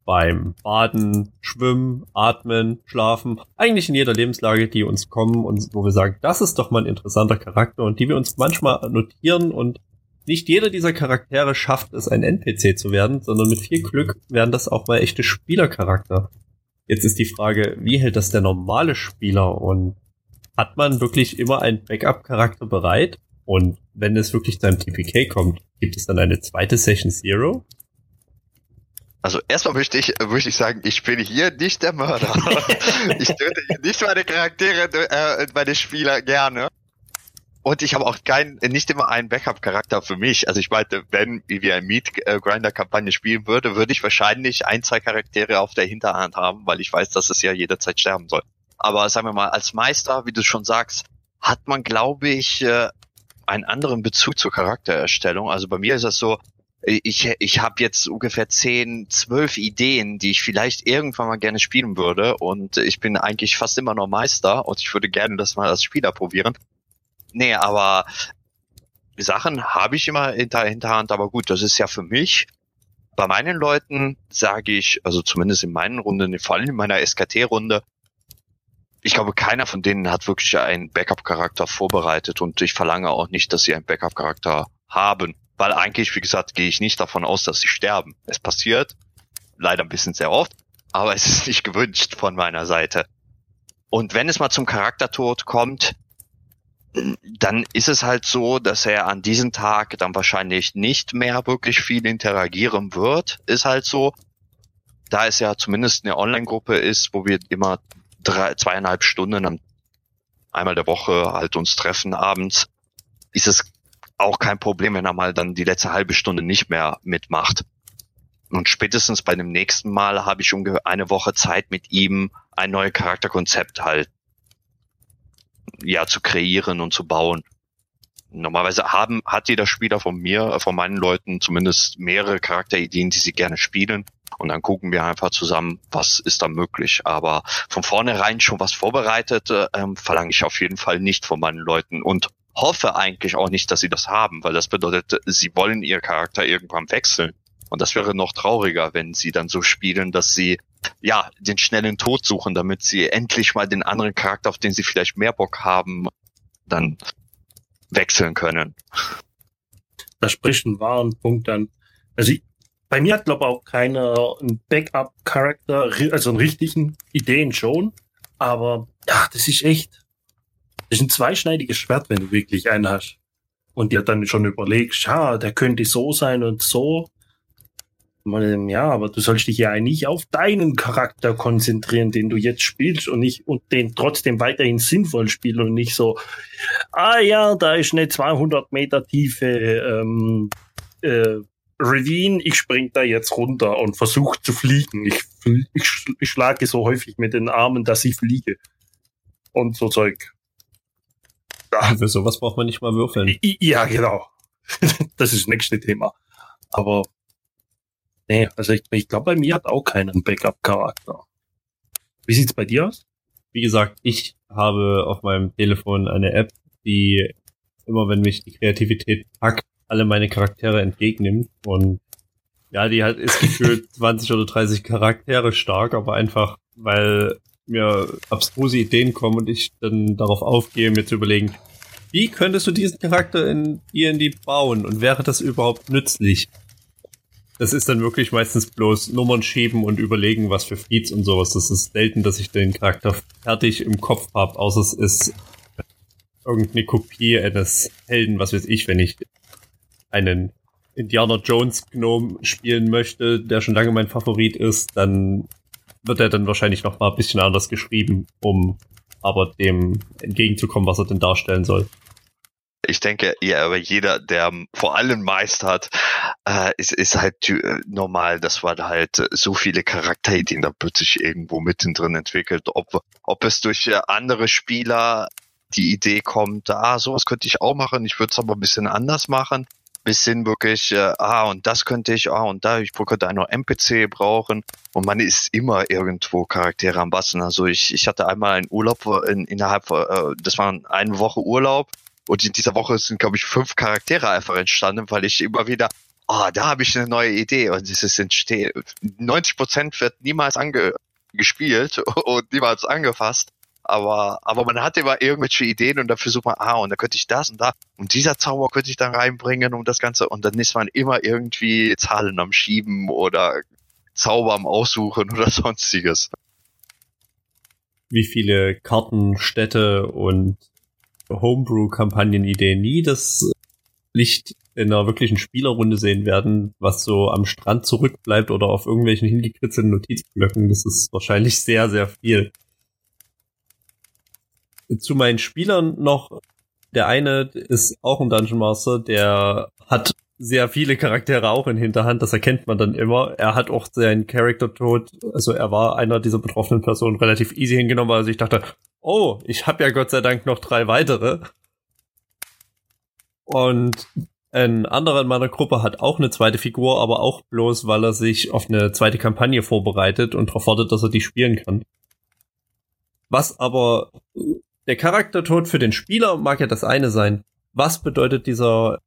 beim Baden, Schwimmen, Atmen, Schlafen, eigentlich in jeder Lebenslage, die uns kommen und wo wir sagen, das ist doch mal ein interessanter Charakter und die wir uns manchmal notieren und nicht jeder dieser Charaktere schafft es, ein NPC zu werden, sondern mit viel Glück werden das auch mal echte Spielercharakter. Jetzt ist die Frage, wie hält das der normale Spieler und hat man wirklich immer einen Backup-Charakter bereit? Und wenn es wirklich zu einem TPK kommt, gibt es dann eine zweite Session Zero? Also erstmal möchte ich, möchte ich sagen, ich bin hier nicht der Mörder. ich töte hier nicht meine Charaktere, äh, meine Spieler gerne. Und ich habe auch kein, nicht immer einen Backup-Charakter für mich. Also ich meinte, wenn wir eine Meat-Grinder-Kampagne spielen würde, würde ich wahrscheinlich ein, zwei Charaktere auf der Hinterhand haben, weil ich weiß, dass es ja jederzeit sterben soll. Aber sagen wir mal, als Meister, wie du schon sagst, hat man, glaube ich, äh, einen anderen Bezug zur Charaktererstellung. Also bei mir ist das so, ich, ich habe jetzt ungefähr zehn, zwölf Ideen, die ich vielleicht irgendwann mal gerne spielen würde. Und ich bin eigentlich fast immer noch Meister und ich würde gerne das mal als Spieler probieren. Nee, aber Sachen habe ich immer hinter Hinterhand, aber gut, das ist ja für mich. Bei meinen Leuten sage ich, also zumindest in meinen Runden, vor allem in meiner SKT-Runde, ich glaube, keiner von denen hat wirklich einen Backup-Charakter vorbereitet und ich verlange auch nicht, dass sie einen Backup-Charakter haben weil eigentlich, wie gesagt, gehe ich nicht davon aus, dass sie sterben. Es passiert, leider ein bisschen sehr oft, aber es ist nicht gewünscht von meiner Seite. Und wenn es mal zum Charaktertod kommt, dann ist es halt so, dass er an diesem Tag dann wahrscheinlich nicht mehr wirklich viel interagieren wird. Ist halt so. Da es ja zumindest eine Online-Gruppe ist, wo wir immer drei, zweieinhalb Stunden einmal der Woche halt uns treffen abends, ist es auch kein Problem, wenn er mal dann die letzte halbe Stunde nicht mehr mitmacht. Und spätestens bei dem nächsten Mal habe ich ungefähr eine Woche Zeit mit ihm ein neues Charakterkonzept halt ja zu kreieren und zu bauen. Normalerweise haben, hat jeder Spieler von mir, von meinen Leuten zumindest mehrere Charakterideen, die sie gerne spielen. Und dann gucken wir einfach zusammen, was ist da möglich. Aber von vornherein schon was vorbereitet, ähm, verlange ich auf jeden Fall nicht von meinen Leuten. Und hoffe eigentlich auch nicht, dass sie das haben, weil das bedeutet, sie wollen ihr Charakter irgendwann wechseln. Und das wäre noch trauriger, wenn sie dann so spielen, dass sie ja den schnellen Tod suchen, damit sie endlich mal den anderen Charakter, auf den sie vielleicht mehr Bock haben, dann wechseln können. Da spricht ein wahren Punkt an. Also ich, bei mir hat glaube auch keiner einen Backup-Charakter, also einen richtigen Ideen schon, aber ja, das ist echt das ist ein zweischneidiges Schwert, wenn du wirklich einen hast. Und dir dann schon überlegst, ja, der könnte so sein und so. Ja, aber du sollst dich ja nicht auf deinen Charakter konzentrieren, den du jetzt spielst und nicht und den trotzdem weiterhin sinnvoll spielen und nicht so, ah ja, da ist eine 200 Meter tiefe ähm, äh, Ravine, ich spring da jetzt runter und versuche zu fliegen. Ich, ich schlage so häufig mit den Armen, dass ich fliege. Und so Zeug. Ja. Für sowas braucht man nicht mal würfeln. Ja, genau. das ist das nächste Thema. Aber nee, also ich, ich glaube, bei mir hat auch keinen Backup-Charakter. Wie sieht's bei dir aus? Wie gesagt, ich habe auf meinem Telefon eine App, die immer, wenn mich die Kreativität packt, alle meine Charaktere entgegennimmt und ja, die halt ist gefühlt 20 oder 30 Charaktere stark, aber einfach, weil mir abstruse Ideen kommen und ich dann darauf aufgehe, mir zu überlegen, wie könntest du diesen Charakter in D&D bauen und wäre das überhaupt nützlich? Das ist dann wirklich meistens bloß Nummern schieben und überlegen, was für Feeds und sowas. Das ist selten, dass ich den Charakter fertig im Kopf habe, außer es ist irgendeine Kopie eines Helden, was weiß ich, wenn ich einen Indiana Jones Gnome spielen möchte, der schon lange mein Favorit ist, dann wird er dann wahrscheinlich noch mal ein bisschen anders geschrieben, um aber dem entgegenzukommen, was er denn darstellen soll. Ich denke, ja, aber jeder, der vor allem meistert, äh, ist, ist halt äh, normal, dass man halt äh, so viele Charakterideen da plötzlich irgendwo mittendrin entwickelt. Ob, ob es durch äh, andere Spieler die Idee kommt, ah, sowas könnte ich auch machen, ich würde es aber ein bisschen anders machen bis hin wirklich, äh, ah, und das könnte ich, ah, und da, ich könnte einen NPC brauchen. Und man ist immer irgendwo Charaktere am Basteln. Also ich, ich hatte einmal einen Urlaub in, innerhalb, äh, das war eine Woche Urlaub. Und in dieser Woche sind, glaube ich, fünf Charaktere einfach entstanden, weil ich immer wieder, ah, da habe ich eine neue Idee. Und es ist entsteht, 90 Prozent wird niemals ange gespielt und niemals angefasst aber, aber man hat immer irgendwelche Ideen und dann versucht man, ah, und da könnte ich das und da und dieser Zauber könnte ich dann reinbringen um das Ganze und dann ist man immer irgendwie Zahlen am Schieben oder Zauber am Aussuchen oder sonstiges. Wie viele Karten, Städte und Homebrew-Kampagnen-Ideen nie das Licht in einer wirklichen Spielerrunde sehen werden, was so am Strand zurückbleibt oder auf irgendwelchen hingekritzelten Notizblöcken. Das ist wahrscheinlich sehr, sehr viel zu meinen Spielern noch. Der eine ist auch ein Dungeon Master, der hat sehr viele Charaktere auch in Hinterhand, das erkennt man dann immer. Er hat auch seinen Charakter-Tod, also er war einer dieser betroffenen Personen relativ easy hingenommen, weil ich dachte, oh, ich habe ja Gott sei Dank noch drei weitere. Und ein anderer in meiner Gruppe hat auch eine zweite Figur, aber auch bloß, weil er sich auf eine zweite Kampagne vorbereitet und darauf wartet, dass er die spielen kann. Was aber der Charaktertod für den Spieler mag ja das eine sein. Was bedeutet dieser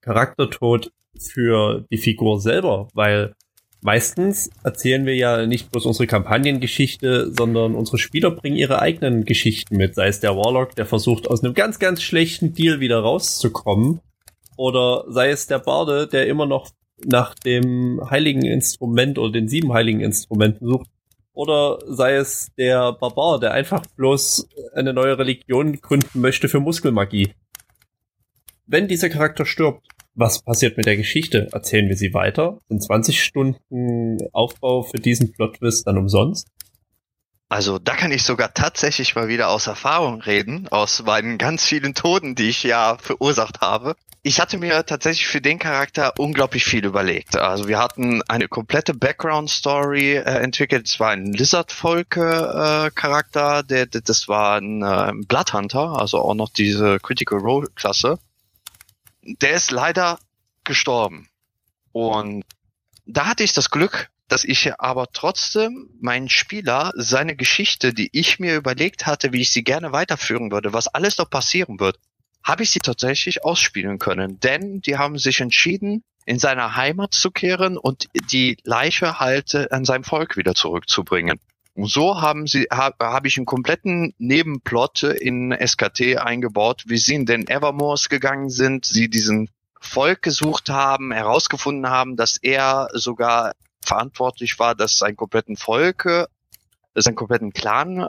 Charaktertod für die Figur selber? Weil meistens erzählen wir ja nicht bloß unsere Kampagnengeschichte, sondern unsere Spieler bringen ihre eigenen Geschichten mit. Sei es der Warlock, der versucht aus einem ganz, ganz schlechten Deal wieder rauszukommen. Oder sei es der Barde, der immer noch nach dem heiligen Instrument oder den sieben heiligen Instrumenten sucht, oder sei es der Barbar, der einfach bloß eine neue Religion gründen möchte für Muskelmagie. Wenn dieser Charakter stirbt, was passiert mit der Geschichte? Erzählen wir sie weiter? Sind 20 Stunden Aufbau für diesen Plot-Twist dann umsonst? Also da kann ich sogar tatsächlich mal wieder aus Erfahrung reden, aus meinen ganz vielen Toten, die ich ja verursacht habe. Ich hatte mir tatsächlich für den Charakter unglaublich viel überlegt. Also wir hatten eine komplette Background-Story äh, entwickelt. Es war ein Lizard-Volke-Charakter, äh, der, der, das war ein äh, Bloodhunter, also auch noch diese Critical Role-Klasse. Der ist leider gestorben. Und da hatte ich das Glück, dass ich aber trotzdem meinen Spieler seine Geschichte, die ich mir überlegt hatte, wie ich sie gerne weiterführen würde, was alles noch passieren wird, habe ich sie tatsächlich ausspielen können. Denn die haben sich entschieden, in seiner Heimat zu kehren und die Leiche halt äh, an seinem Volk wieder zurückzubringen. Und so haben sie, habe hab ich einen kompletten Nebenplot in SKT eingebaut, wie sie in den Evermores gegangen sind, sie diesen Volk gesucht haben, herausgefunden haben, dass er sogar verantwortlich war, dass sein kompletten Volk, sein kompletten Clan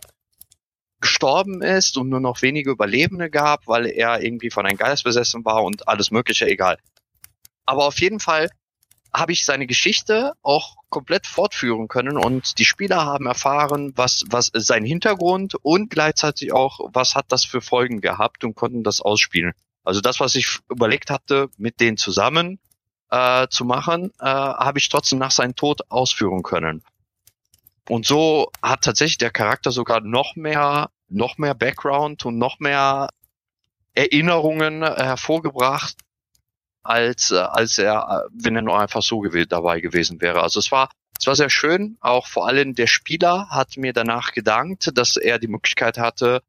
gestorben ist und nur noch wenige Überlebende gab, weil er irgendwie von einem Geist besessen war und alles Mögliche, egal. Aber auf jeden Fall habe ich seine Geschichte auch komplett fortführen können und die Spieler haben erfahren, was, was sein Hintergrund und gleichzeitig auch, was hat das für Folgen gehabt und konnten das ausspielen. Also das, was ich überlegt hatte, mit denen zusammen äh, zu machen, äh, habe ich trotzdem nach seinem Tod ausführen können. Und so hat tatsächlich der Charakter sogar noch mehr, noch mehr Background und noch mehr Erinnerungen äh, hervorgebracht, als, äh, als er, äh, wenn er nur einfach so gew dabei gewesen wäre. Also es war, es war sehr schön. Auch vor allem der Spieler hat mir danach gedankt, dass er die Möglichkeit hatte,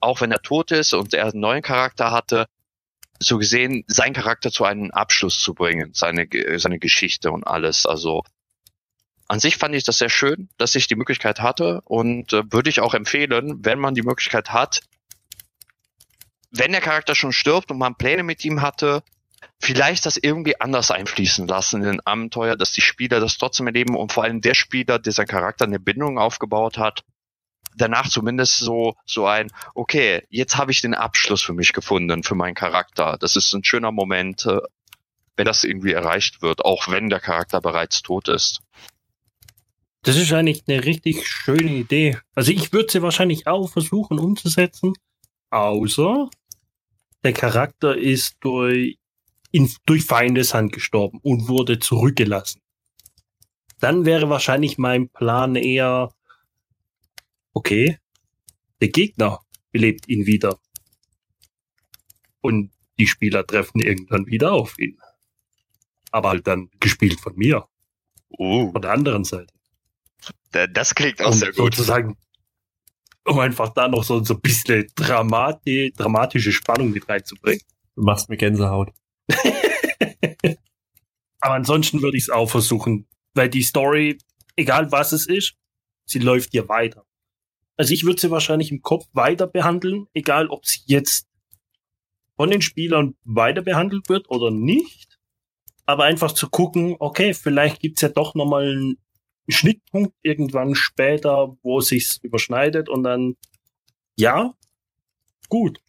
auch wenn er tot ist und er einen neuen Charakter hatte, so gesehen seinen Charakter zu einem Abschluss zu bringen, seine, seine Geschichte und alles. Also an sich fand ich das sehr schön, dass ich die Möglichkeit hatte und äh, würde ich auch empfehlen, wenn man die Möglichkeit hat, wenn der Charakter schon stirbt und man Pläne mit ihm hatte, vielleicht das irgendwie anders einfließen lassen in den Abenteuer, dass die Spieler das trotzdem erleben und vor allem der Spieler, der sein Charakter eine Bindung aufgebaut hat, danach zumindest so so ein okay, jetzt habe ich den Abschluss für mich gefunden für meinen Charakter. Das ist ein schöner Moment, äh, wenn das irgendwie erreicht wird, auch wenn der Charakter bereits tot ist. Das ist eigentlich eine richtig schöne Idee. Also ich würde sie wahrscheinlich auch versuchen umzusetzen, außer der Charakter ist durch, in, durch Feindeshand gestorben und wurde zurückgelassen. Dann wäre wahrscheinlich mein Plan eher, okay, der Gegner belebt ihn wieder. Und die Spieler treffen irgendwann wieder auf ihn. Aber halt dann gespielt von mir. Uh. Von der anderen Seite. Das klingt auch um sehr gut. Sozusagen, um einfach da noch so, so ein bisschen Dramati dramatische Spannung mit reinzubringen. Du machst mir Gänsehaut. Aber ansonsten würde ich es auch versuchen, weil die Story, egal was es ist, sie läuft hier weiter. Also ich würde sie wahrscheinlich im Kopf weiter behandeln, egal ob sie jetzt von den Spielern weiter behandelt wird oder nicht. Aber einfach zu gucken, okay, vielleicht gibt's ja doch nochmal einen Schnittpunkt irgendwann später, wo sich's überschneidet und dann, ja, gut.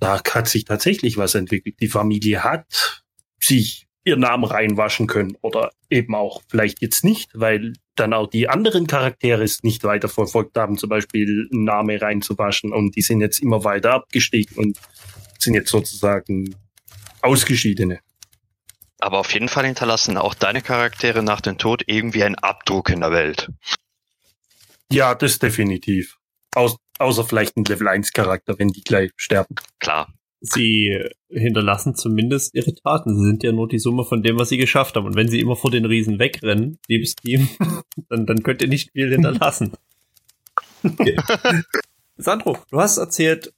Da hat sich tatsächlich was entwickelt. Die Familie hat sich ihren Namen reinwaschen können oder eben auch vielleicht jetzt nicht, weil dann auch die anderen Charaktere es nicht weiter verfolgt haben, zum Beispiel einen Namen reinzuwaschen und die sind jetzt immer weiter abgestiegen und sind jetzt sozusagen Ausgeschiedene. Aber auf jeden Fall hinterlassen auch deine Charaktere nach dem Tod irgendwie einen Abdruck in der Welt. Ja, das definitiv. Aus, außer vielleicht ein Level 1 Charakter, wenn die gleich sterben. Klar. Sie hinterlassen zumindest ihre Taten. Sie sind ja nur die Summe von dem, was sie geschafft haben. Und wenn sie immer vor den Riesen wegrennen, liebes Team, dann, dann könnt ihr nicht viel hinterlassen. Okay. Sandro, du hast erzählt,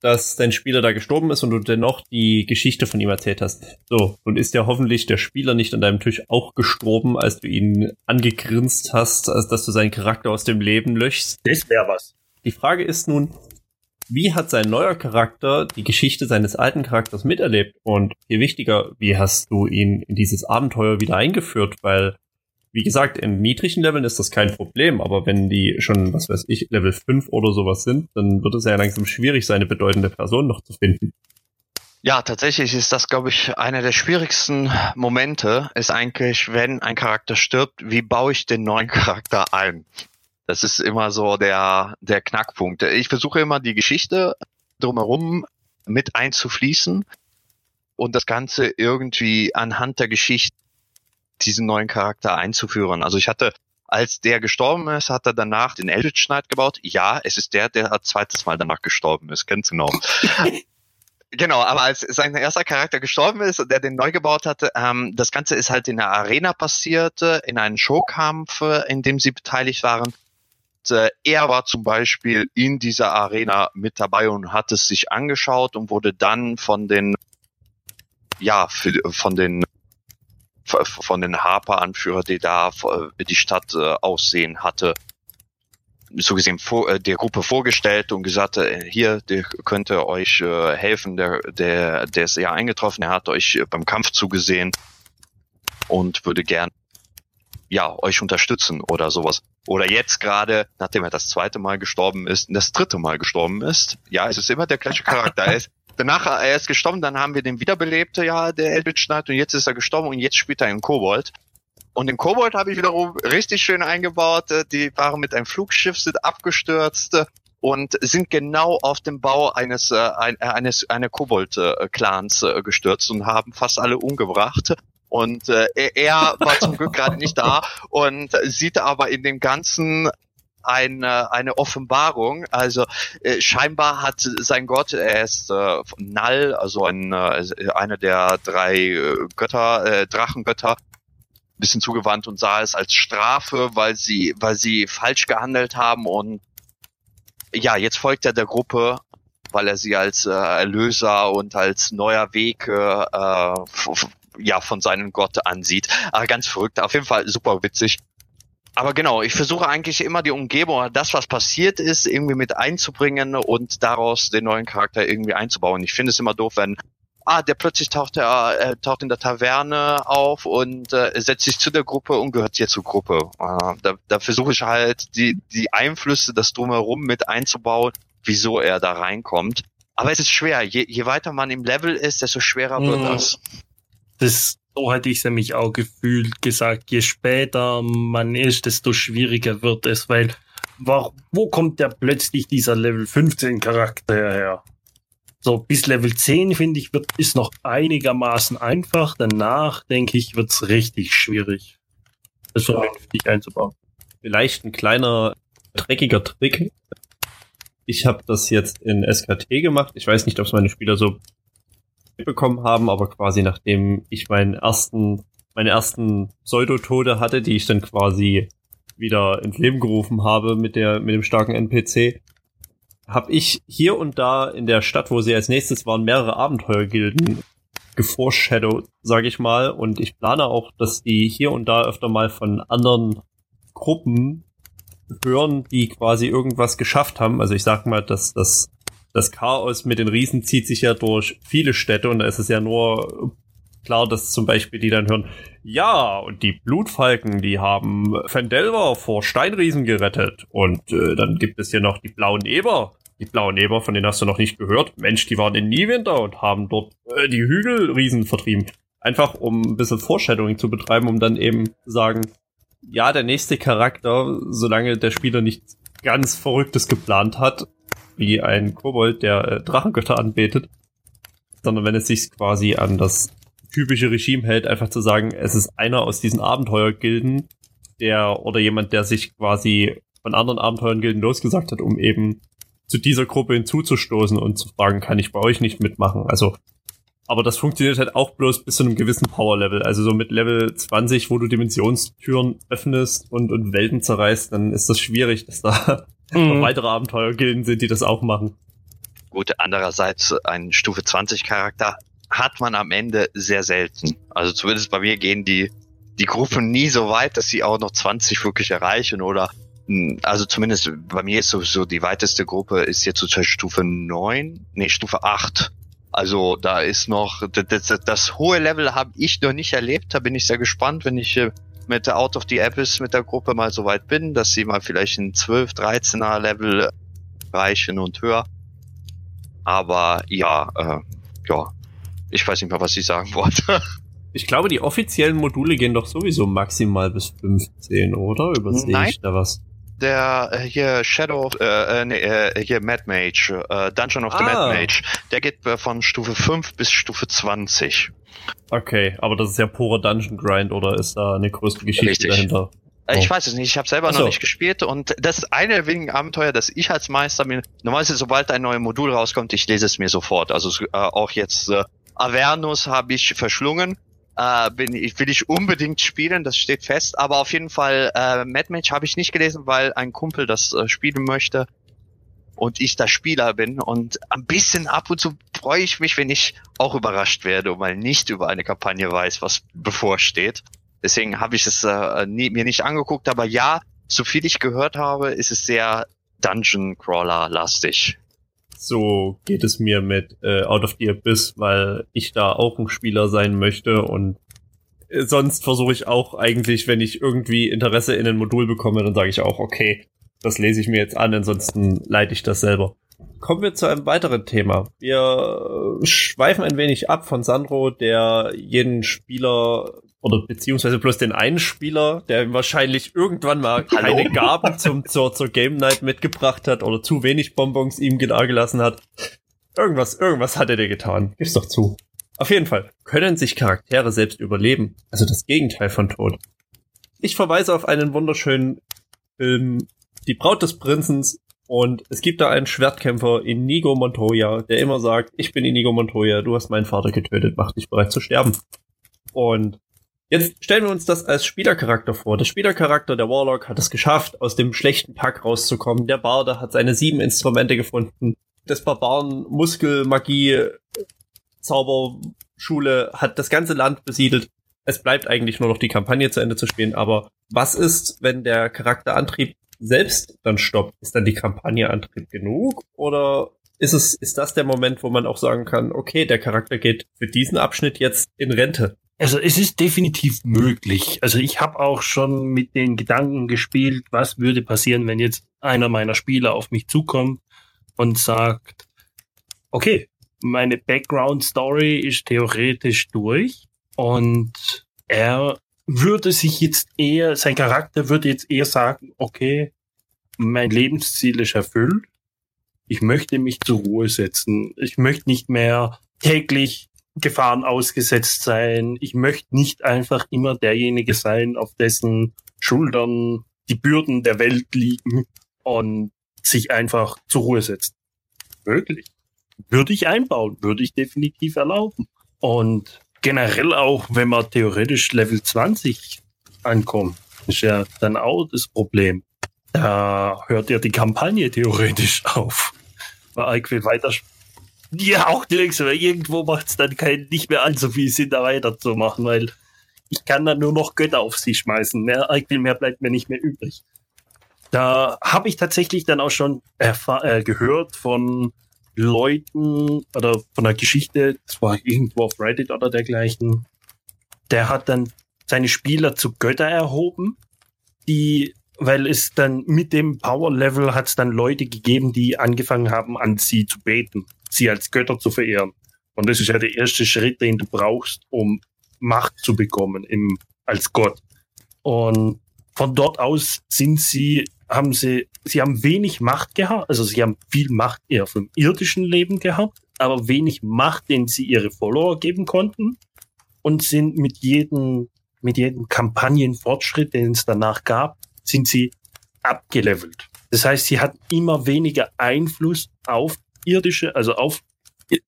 dass dein Spieler da gestorben ist und du dennoch die Geschichte von ihm erzählt hast. So, nun ist ja hoffentlich der Spieler nicht an deinem Tisch auch gestorben, als du ihn angegrinst hast, als dass du seinen Charakter aus dem Leben löschst. Das wäre was. Die Frage ist nun, wie hat sein neuer Charakter die Geschichte seines alten Charakters miterlebt? Und viel wichtiger, wie hast du ihn in dieses Abenteuer wieder eingeführt? Weil wie gesagt, in niedrigen Leveln ist das kein Problem, aber wenn die schon, was weiß ich, Level 5 oder sowas sind, dann wird es ja langsam schwierig, seine bedeutende Person noch zu finden. Ja, tatsächlich ist das, glaube ich, einer der schwierigsten Momente, ist eigentlich, wenn ein Charakter stirbt, wie baue ich den neuen Charakter ein? Das ist immer so der, der Knackpunkt. Ich versuche immer die Geschichte drumherum mit einzufließen und das Ganze irgendwie anhand der Geschichte diesen neuen Charakter einzuführen. Also ich hatte, als der gestorben ist, hat er danach den Eldritch Knight gebaut. Ja, es ist der, der zweites Mal danach gestorben ist, ganz genau. Genau, aber als sein erster Charakter gestorben ist und der den neu gebaut hatte, ähm, das Ganze ist halt in der Arena passiert, in einem Showkampf, in dem sie beteiligt waren. Äh, er war zum Beispiel in dieser Arena mit dabei und hat es sich angeschaut und wurde dann von den, ja, von den von den Harper-Anführer, die da die Stadt äh, aussehen hatte, so gesehen vor, äh, der Gruppe vorgestellt und gesagt, äh, hier, der könnte euch äh, helfen, der, der, der ist ja eingetroffen, er hat euch äh, beim Kampf zugesehen und würde gern ja, euch unterstützen oder sowas. Oder jetzt gerade, nachdem er das zweite Mal gestorben ist, das dritte Mal gestorben ist. Ja, es ist immer der gleiche Charakter. Er ist, danach, er ist gestorben, dann haben wir den wiederbelebt, ja, der Eldritch Knight, und jetzt ist er gestorben und jetzt spielt er einen Kobold. Und den Kobold habe ich wiederum richtig schön eingebaut. Die waren mit einem Flugschiff, sind abgestürzt und sind genau auf dem Bau eines, äh, eines, einer Kobold-Clans äh, gestürzt und haben fast alle umgebracht. Und äh, er war zum Glück gerade nicht da und sieht aber in dem ganzen eine, eine Offenbarung. Also äh, scheinbar hat sein Gott, er ist äh, Null, also ein, äh, einer der drei äh, Götter, äh, Drachengötter, bisschen zugewandt und sah es als Strafe, weil sie, weil sie falsch gehandelt haben und ja, jetzt folgt er der Gruppe, weil er sie als äh, Erlöser und als neuer Weg äh, ja von seinem Gott ansieht. Aber ganz verrückt, auf jeden Fall super witzig. Aber genau, ich versuche eigentlich immer die Umgebung, das, was passiert ist, irgendwie mit einzubringen und daraus den neuen Charakter irgendwie einzubauen. Ich finde es immer doof, wenn ah, der plötzlich taucht er äh, taucht in der Taverne auf und äh, setzt sich zu der Gruppe und gehört hier zur Gruppe. Äh, da, da versuche ich halt die die Einflüsse, das drumherum mit einzubauen, wieso er da reinkommt. Aber es ist schwer. Je, je weiter man im Level ist, desto schwerer wird Mhm. das. Das, so hätte ich es nämlich auch gefühlt gesagt. Je später man ist, desto schwieriger wird es, weil wo, wo kommt der plötzlich dieser Level 15 Charakter her? So, bis Level 10, finde ich, wird, ist noch einigermaßen einfach. Danach, denke ich, wird's richtig schwierig, das vernünftig einzubauen. Vielleicht ein kleiner dreckiger Trick. Ich habe das jetzt in SKT gemacht. Ich weiß nicht, ob es meine Spieler so mitbekommen haben, aber quasi nachdem ich meinen ersten, meine ersten Pseudotode hatte, die ich dann quasi wieder ins Leben gerufen habe mit der mit dem starken NPC, habe ich hier und da in der Stadt, wo sie als nächstes waren, mehrere Abenteuergilden geforeshadowed, sage ich mal, und ich plane auch, dass die hier und da öfter mal von anderen Gruppen hören, die quasi irgendwas geschafft haben. Also ich sag mal, dass das das Chaos mit den Riesen zieht sich ja durch viele Städte und da ist es ja nur klar, dass zum Beispiel die dann hören, ja, und die Blutfalken, die haben Fendelver vor Steinriesen gerettet. Und äh, dann gibt es hier noch die blauen Eber. Die blauen Eber, von denen hast du noch nicht gehört. Mensch, die waren in Niewinter und haben dort äh, die Hügelriesen vertrieben. Einfach um ein bisschen Foreshadowing zu betreiben, um dann eben zu sagen, ja, der nächste Charakter, solange der Spieler nichts ganz Verrücktes geplant hat, wie ein Kobold, der äh, Drachengötter anbetet, sondern wenn es sich quasi an das typische Regime hält, einfach zu sagen, es ist einer aus diesen Abenteuergilden, der oder jemand, der sich quasi von anderen Abenteuergilden losgesagt hat, um eben zu dieser Gruppe hinzuzustoßen und zu fragen, kann ich bei euch nicht mitmachen? Also, aber das funktioniert halt auch bloß bis zu einem gewissen Power-Level. Also so mit Level 20, wo du Dimensionstüren öffnest und, und Welten zerreißt, dann ist das schwierig, dass da Mhm. weitere Abenteuergilden sind, die das auch machen. Gut, andererseits ein Stufe 20 Charakter hat man am Ende sehr selten. Also zumindest bei mir gehen die, die Gruppen nie so weit, dass sie auch noch 20 wirklich erreichen oder mh, also zumindest bei mir ist sowieso die weiteste Gruppe ist jetzt so Stufe 9, nee, Stufe 8. Also da ist noch, das, das, das hohe Level habe ich noch nicht erlebt, da bin ich sehr gespannt, wenn ich äh, mit der Out of the Abyss mit der Gruppe mal so weit bin, dass sie mal vielleicht ein 12, 13er Level erreichen und höher. Aber ja, äh, ja, ich weiß nicht mehr, was ich sagen wollte. Ich glaube, die offiziellen Module gehen doch sowieso maximal bis 15, oder? Übersehe Nein. ich da was? Der äh, hier Shadow, of- äh, äh, nee, äh, hier Mad Mage, äh, Dungeon of the Ah. Mad Mage, der geht äh, von Stufe 5 bis Stufe 20. Okay, aber das ist ja purer Dungeon Grind oder ist da eine größere Geschichte Richtig. dahinter? Äh, Oh. Ich weiß es nicht, ich habe selber so. noch nicht gespielt und das ist eine der wenigen Abenteuer, das ich als Meister mir, normalerweise sobald ein neues Modul rauskommt, ich lese es mir sofort. Also äh, auch jetzt äh, Avernus habe ich verschlungen. Äh, bin, ich, will ich unbedingt spielen, das steht fest. Aber auf jeden Fall, äh, Mad Mage habe ich nicht gelesen, weil ein Kumpel das äh, spielen möchte und ich der Spieler bin. Und ein bisschen ab und zu freue ich mich, wenn ich auch überrascht werde und mal nicht über eine Kampagne weiß, was bevorsteht. Deswegen habe ich es äh, nie, mir nicht angeguckt, aber ja, so viel ich gehört habe, ist es sehr Dungeon Crawler lastig. So geht es mir mit äh, Out of the Abyss, weil ich da auch ein Spieler sein möchte und äh, sonst versuche ich auch eigentlich, wenn ich irgendwie Interesse in ein Modul bekomme, dann sage ich auch, okay, das lese ich mir jetzt an, ansonsten leite ich das selber. Kommen wir zu einem weiteren Thema. Wir äh, schweifen ein wenig ab von Sandro, der jeden Spieler oder beziehungsweise bloß den einen Spieler, der wahrscheinlich irgendwann mal Hallo? keine Gaben zum, zur, zur Game Night mitgebracht hat oder zu wenig Bonbons ihm gelassen hat. Irgendwas, irgendwas hat er dir getan. Gib's doch zu. Auf jeden Fall können sich Charaktere selbst überleben. Also das Gegenteil von Tod. Ich verweise auf einen wunderschönen Film, Die Braut des Prinzens. Und es gibt da einen Schwertkämpfer, Inigo Montoya, der immer sagt, ich bin Inigo Montoya, du hast meinen Vater getötet, mach dich bereit zu sterben. Und jetzt stellen wir uns das als Spielercharakter vor. Der Spielercharakter, der Warlock, hat es geschafft, aus dem schlechten Pack rauszukommen. Der Barde hat seine sieben Instrumente gefunden. Des Barbaren Muskel, Magie, Zauber, Schule hat das ganze Land besiedelt. Es bleibt eigentlich nur noch die Kampagne zu Ende zu spielen. Aber was ist, wenn der Charakterantrieb selbst dann stoppt? Ist dann die Kampagne Antrieb genug? Oder ist es, ist das der Moment, wo man auch sagen kann, okay, der Charakter geht für diesen Abschnitt jetzt in Rente? Also es ist definitiv möglich. Also ich habe auch schon mit den Gedanken gespielt, was würde passieren, wenn jetzt einer meiner Spieler auf mich zukommt und sagt, okay, meine Background Story ist theoretisch durch und er würde sich jetzt eher, sein Charakter würde jetzt eher sagen, okay, mein Lebensziel ist erfüllt. Ich möchte mich zur Ruhe setzen. Ich möchte nicht mehr täglich Gefahren ausgesetzt sein. Ich möchte nicht einfach immer derjenige sein, auf dessen Schultern die Bürden der Welt liegen und sich einfach zur Ruhe setzt. Möglich. Würde ich einbauen, würde ich definitiv erlauben. Und generell auch, wenn man theoretisch Level 20 ankommt, ist ja dann auch das Problem. Da hört ja die Kampagne theoretisch auf. Weil ich will weiter ja, auch direkt, aber irgendwo macht es dann kein, nicht mehr allzu viel Sinn, da weiterzumachen, weil ich kann dann nur noch Götter auf sie schmeißen. Mehr, viel mehr bleibt mir nicht mehr übrig. Da habe ich tatsächlich dann auch schon äh, gehört von Leuten oder von einer Geschichte, das war irgendwo auf Reddit oder dergleichen, der hat dann seine Spieler zu Götter erhoben, die, weil es dann mit dem Power Level hat es dann Leute gegeben, die angefangen haben, an sie zu beten sie als Götter zu verehren. Und das ist ja der erste Schritt, den du brauchst, um Macht zu bekommen im, als Gott. Und von dort aus sind sie, haben sie, sie haben wenig Macht gehabt, also sie haben viel Macht eher vom irdischen Leben gehabt, aber wenig Macht, den sie ihre Follower geben konnten und sind mit jedem, mit jedem Kampagnenfortschritt, den es danach gab, sind sie abgelevelt. Das heißt, sie hatten immer weniger Einfluss auf irdische, also auf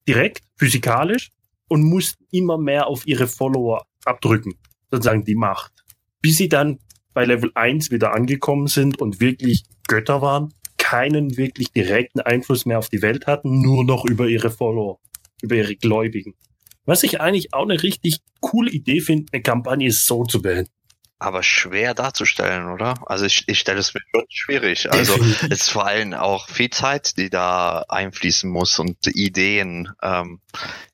direkt physikalisch und mussten immer mehr auf ihre Follower abdrücken, sozusagen die Macht. Bis sie dann bei Level 1 wieder angekommen sind und wirklich Götter waren, keinen wirklich direkten Einfluss mehr auf die Welt hatten, nur noch über ihre Follower, über ihre Gläubigen. Was ich eigentlich auch eine richtig coole Idee finde, eine Kampagne so zu beenden aber schwer darzustellen, oder? Also ich, ich stelle es mir schon schwierig. Also es ist vor allem auch viel Zeit, die da einfließen muss und Ideen. Ähm,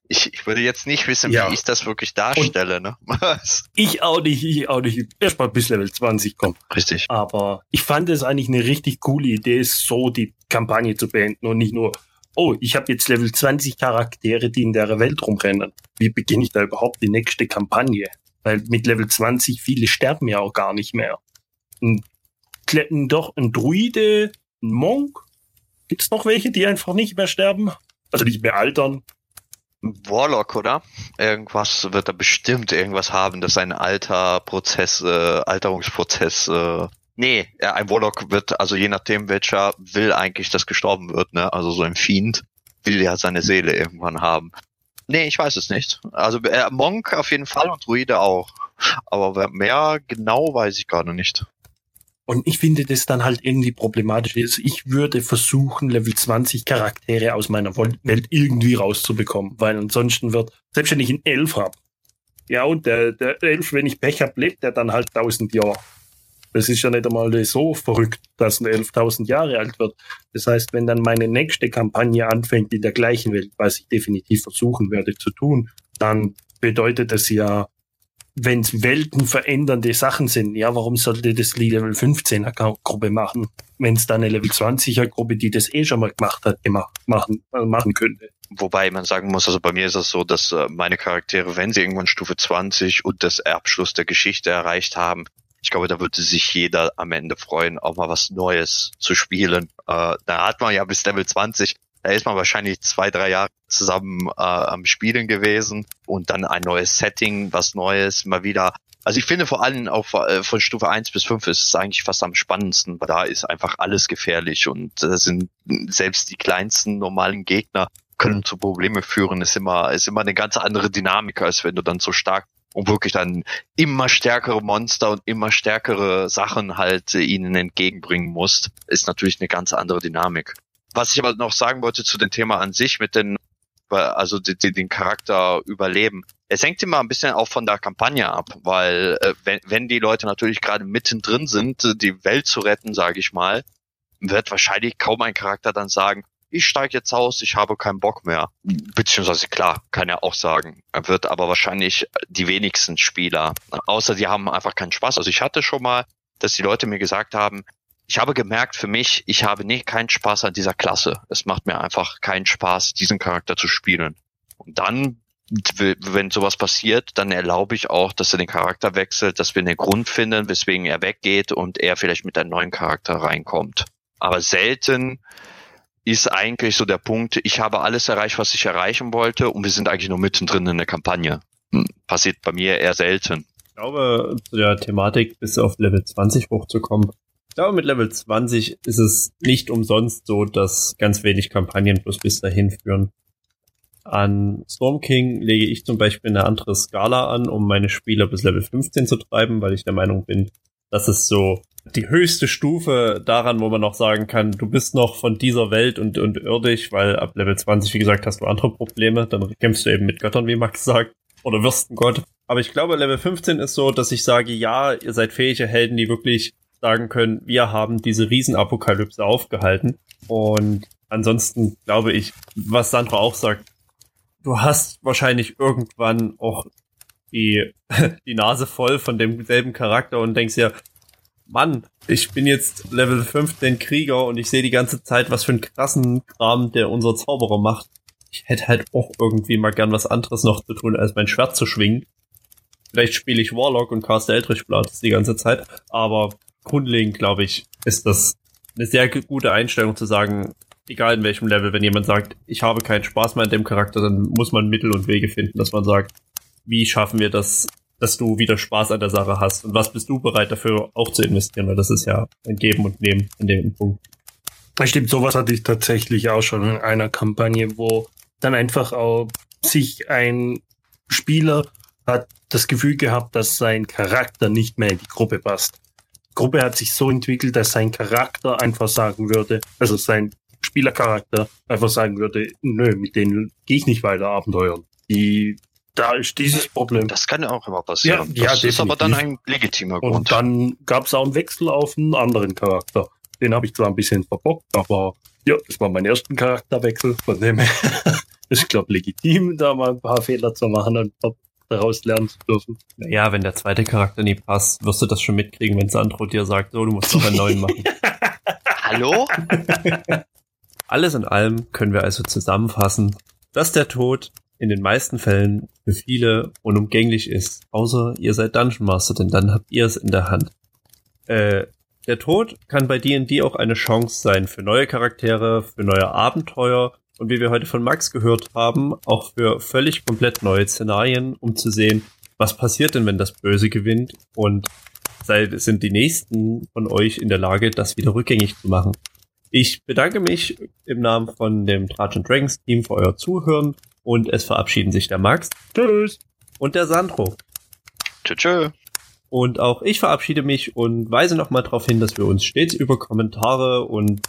ich, ich würde jetzt nicht wissen, ja. wie ich das wirklich darstelle. ne? ich auch nicht, ich auch nicht. Erstmal bis Level 20 kommen. Richtig. Aber ich fand es eigentlich eine richtig coole Idee, so die Kampagne zu beenden und nicht nur, oh, ich habe jetzt Level 20 Charaktere, die in der Welt rumrennen. Wie beginne ich da überhaupt die nächste Kampagne? Weil mit Level 20 viele sterben ja auch gar nicht mehr. Ein, doch ein Druide, ein Monk. Gibt's noch welche, die einfach nicht mehr sterben? Also nicht mehr altern? Warlock, oder? Irgendwas wird er bestimmt irgendwas haben, dass ein alter Prozess, äh, Alterungsprozess, äh, nee, ein Warlock wird, also je nachdem welcher will eigentlich, dass gestorben wird, ne? Also so ein Fiend will ja seine Seele irgendwann haben. Nee, ich weiß es nicht. Also äh, Monk auf jeden Fall und Druide auch. Aber mehr genau weiß ich gerade nicht. Und ich finde das dann halt irgendwie problematisch. Also ich würde versuchen, Level 20 Charaktere aus meiner Welt irgendwie rauszubekommen, weil ansonsten wird, selbst wenn ich einen Elf habe, ja, und der, der Elf, wenn ich Pech habe, lebt der dann halt tausend Jahre. Das ist ja nicht einmal so verrückt, dass ein 11.000 Jahre alt wird. Das heißt, wenn dann meine nächste Kampagne anfängt in der gleichen Welt, was ich definitiv versuchen werde zu tun, dann bedeutet das ja, wenn es weltenverändernde Sachen sind, ja, warum sollte das die Level 15er Gruppe machen, wenn es dann eine Level 20er Gruppe, die das eh schon mal gemacht hat, gemacht, machen, äh, machen könnte? Wobei man sagen muss, also bei mir ist es so, dass äh, meine Charaktere, wenn sie irgendwann Stufe 20 und das Abschluss der Geschichte erreicht haben, ich glaube, da würde sich jeder am Ende freuen, auch mal was Neues zu spielen. Äh, da hat man ja bis Level 20, da ist man wahrscheinlich zwei, drei Jahre zusammen äh, am Spielen gewesen und dann ein neues Setting, was Neues, mal wieder. Also ich finde vor allem auch äh, von Stufe 1 bis 5 ist es eigentlich fast am spannendsten, weil da ist einfach alles gefährlich und äh, sind selbst die kleinsten normalen Gegner können zu Probleme führen, ist immer, ist immer eine ganz andere Dynamik, als wenn du dann so stark und wirklich dann immer stärkere Monster und immer stärkere Sachen halt äh, ihnen entgegenbringen musst, ist natürlich eine ganz andere Dynamik. Was ich aber noch sagen wollte zu dem Thema an sich mit den also die, den Charakter überleben. Es hängt immer ein bisschen auch von der Kampagne ab, weil äh, wenn, wenn die Leute natürlich gerade mittendrin sind, die Welt zu retten, sage ich mal, wird wahrscheinlich kaum ein Charakter dann sagen, ich steige jetzt aus, ich habe keinen Bock mehr. Beziehungsweise klar, kann er auch sagen. Er wird aber wahrscheinlich die wenigsten Spieler, außer die haben einfach keinen Spaß. Also ich hatte schon mal, dass die Leute mir gesagt haben, ich habe gemerkt für mich, ich habe nie keinen Spaß an dieser Klasse. Es macht mir einfach keinen Spaß, diesen Charakter zu spielen. Und dann, wenn sowas passiert, dann erlaube ich auch, dass er den Charakter wechselt, dass wir einen Grund finden, weswegen er weggeht und er vielleicht mit einem neuen Charakter reinkommt. Aber selten ist eigentlich so der Punkt, ich habe alles erreicht, was ich erreichen wollte und wir sind eigentlich nur mittendrin in der Kampagne. Hm, passiert bei mir eher selten. Ich glaube, zu der Thematik bis auf Level 20 hochzukommen, glaube, mit Level 20 ist es nicht umsonst so, dass ganz wenig Kampagnen bloß bis dahin führen. An Storm King lege ich zum Beispiel eine andere Skala an, um meine Spieler bis Level 15 zu treiben, weil ich der Meinung bin, dass es so die höchste Stufe daran, wo man noch sagen kann, du bist noch von dieser Welt und, und irdisch, weil ab Level 20, wie gesagt, hast du andere Probleme. Dann kämpfst du eben mit Göttern, wie Max sagt, oder wirst ein Gott. Aber ich glaube, Level 15 ist so, dass ich sage, ja, ihr seid fähige Helden, die wirklich sagen können, wir haben diese Riesenapokalypse aufgehalten. Und ansonsten glaube ich, was Sandra auch sagt, du hast wahrscheinlich irgendwann auch die, die Nase voll von demselben Charakter und denkst ja, Mann, ich bin jetzt Level 15 Krieger und ich sehe die ganze Zeit, was für einen krassen Kram der unser Zauberer macht. Ich hätte halt auch irgendwie mal gern was anderes noch zu tun, als mein Schwert zu schwingen. Vielleicht spiele ich Warlock und caste Eldritch Blades die ganze Zeit, aber grundlegend, glaube ich, ist das eine sehr gute Einstellung zu sagen, egal in welchem Level, wenn jemand sagt, ich habe keinen Spaß mehr an dem Charakter, dann muss man Mittel und Wege finden, dass man sagt, wie schaffen wir das, dass du wieder Spaß an der Sache hast und was bist du bereit dafür auch zu investieren, weil das ist ja ein Geben und Nehmen in dem Punkt. Das stimmt, sowas hatte ich tatsächlich auch schon in einer Kampagne, wo dann einfach auch sich ein Spieler hat das Gefühl gehabt, dass sein Charakter nicht mehr in die Gruppe passt. Gruppe hat sich so entwickelt, dass sein Charakter einfach sagen würde, also sein Spielercharakter einfach sagen würde, nö, mit denen gehe ich nicht weiter abenteuern. Die da ist dieses Problem. Das kann ja auch immer passieren. Ja, das ja, ist aber dann ein legitimer Grund. Und dann gab es auch einen Wechsel auf einen anderen Charakter. Den habe ich zwar ein bisschen verbockt, aber ja, das war mein erster Charakterwechsel. Von dem her ist, ich glaube, legitim, da mal ein paar Fehler zu machen und daraus lernen zu dürfen. Naja, wenn der zweite Charakter nie passt, wirst du das schon mitkriegen, wenn Sandro dir sagt, so, du musst noch einen neuen machen. Hallo? Alles in allem können wir also zusammenfassen, dass der Tod in den meisten Fällen für viele unumgänglich ist. Außer ihr seid Dungeon Master, denn dann habt ihr es in der Hand. Äh, der Tod kann bei D&D auch eine Chance sein für neue Charaktere, für neue Abenteuer und wie wir heute von Max gehört haben, auch für völlig komplett neue Szenarien, um zu sehen, was passiert denn, wenn das Böse gewinnt und seid, sind die nächsten von euch in der Lage, das wieder rückgängig zu machen. Ich bedanke mich im Namen von dem Trajan Dragons Team für euer Zuhören und es verabschieden sich der Max. Tschüss. Und der Sandro. Tschüss. Und auch ich verabschiede mich und weise nochmal darauf hin, dass wir uns stets über Kommentare und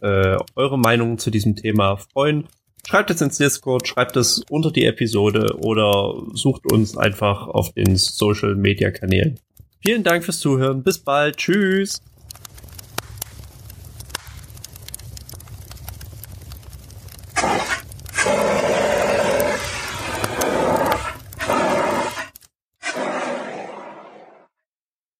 äh, eure Meinungen zu diesem Thema freuen. Schreibt es ins Discord, schreibt es unter die Episode oder sucht uns einfach auf den Social Media Kanälen. Vielen Dank fürs Zuhören. Bis bald. Tschüss.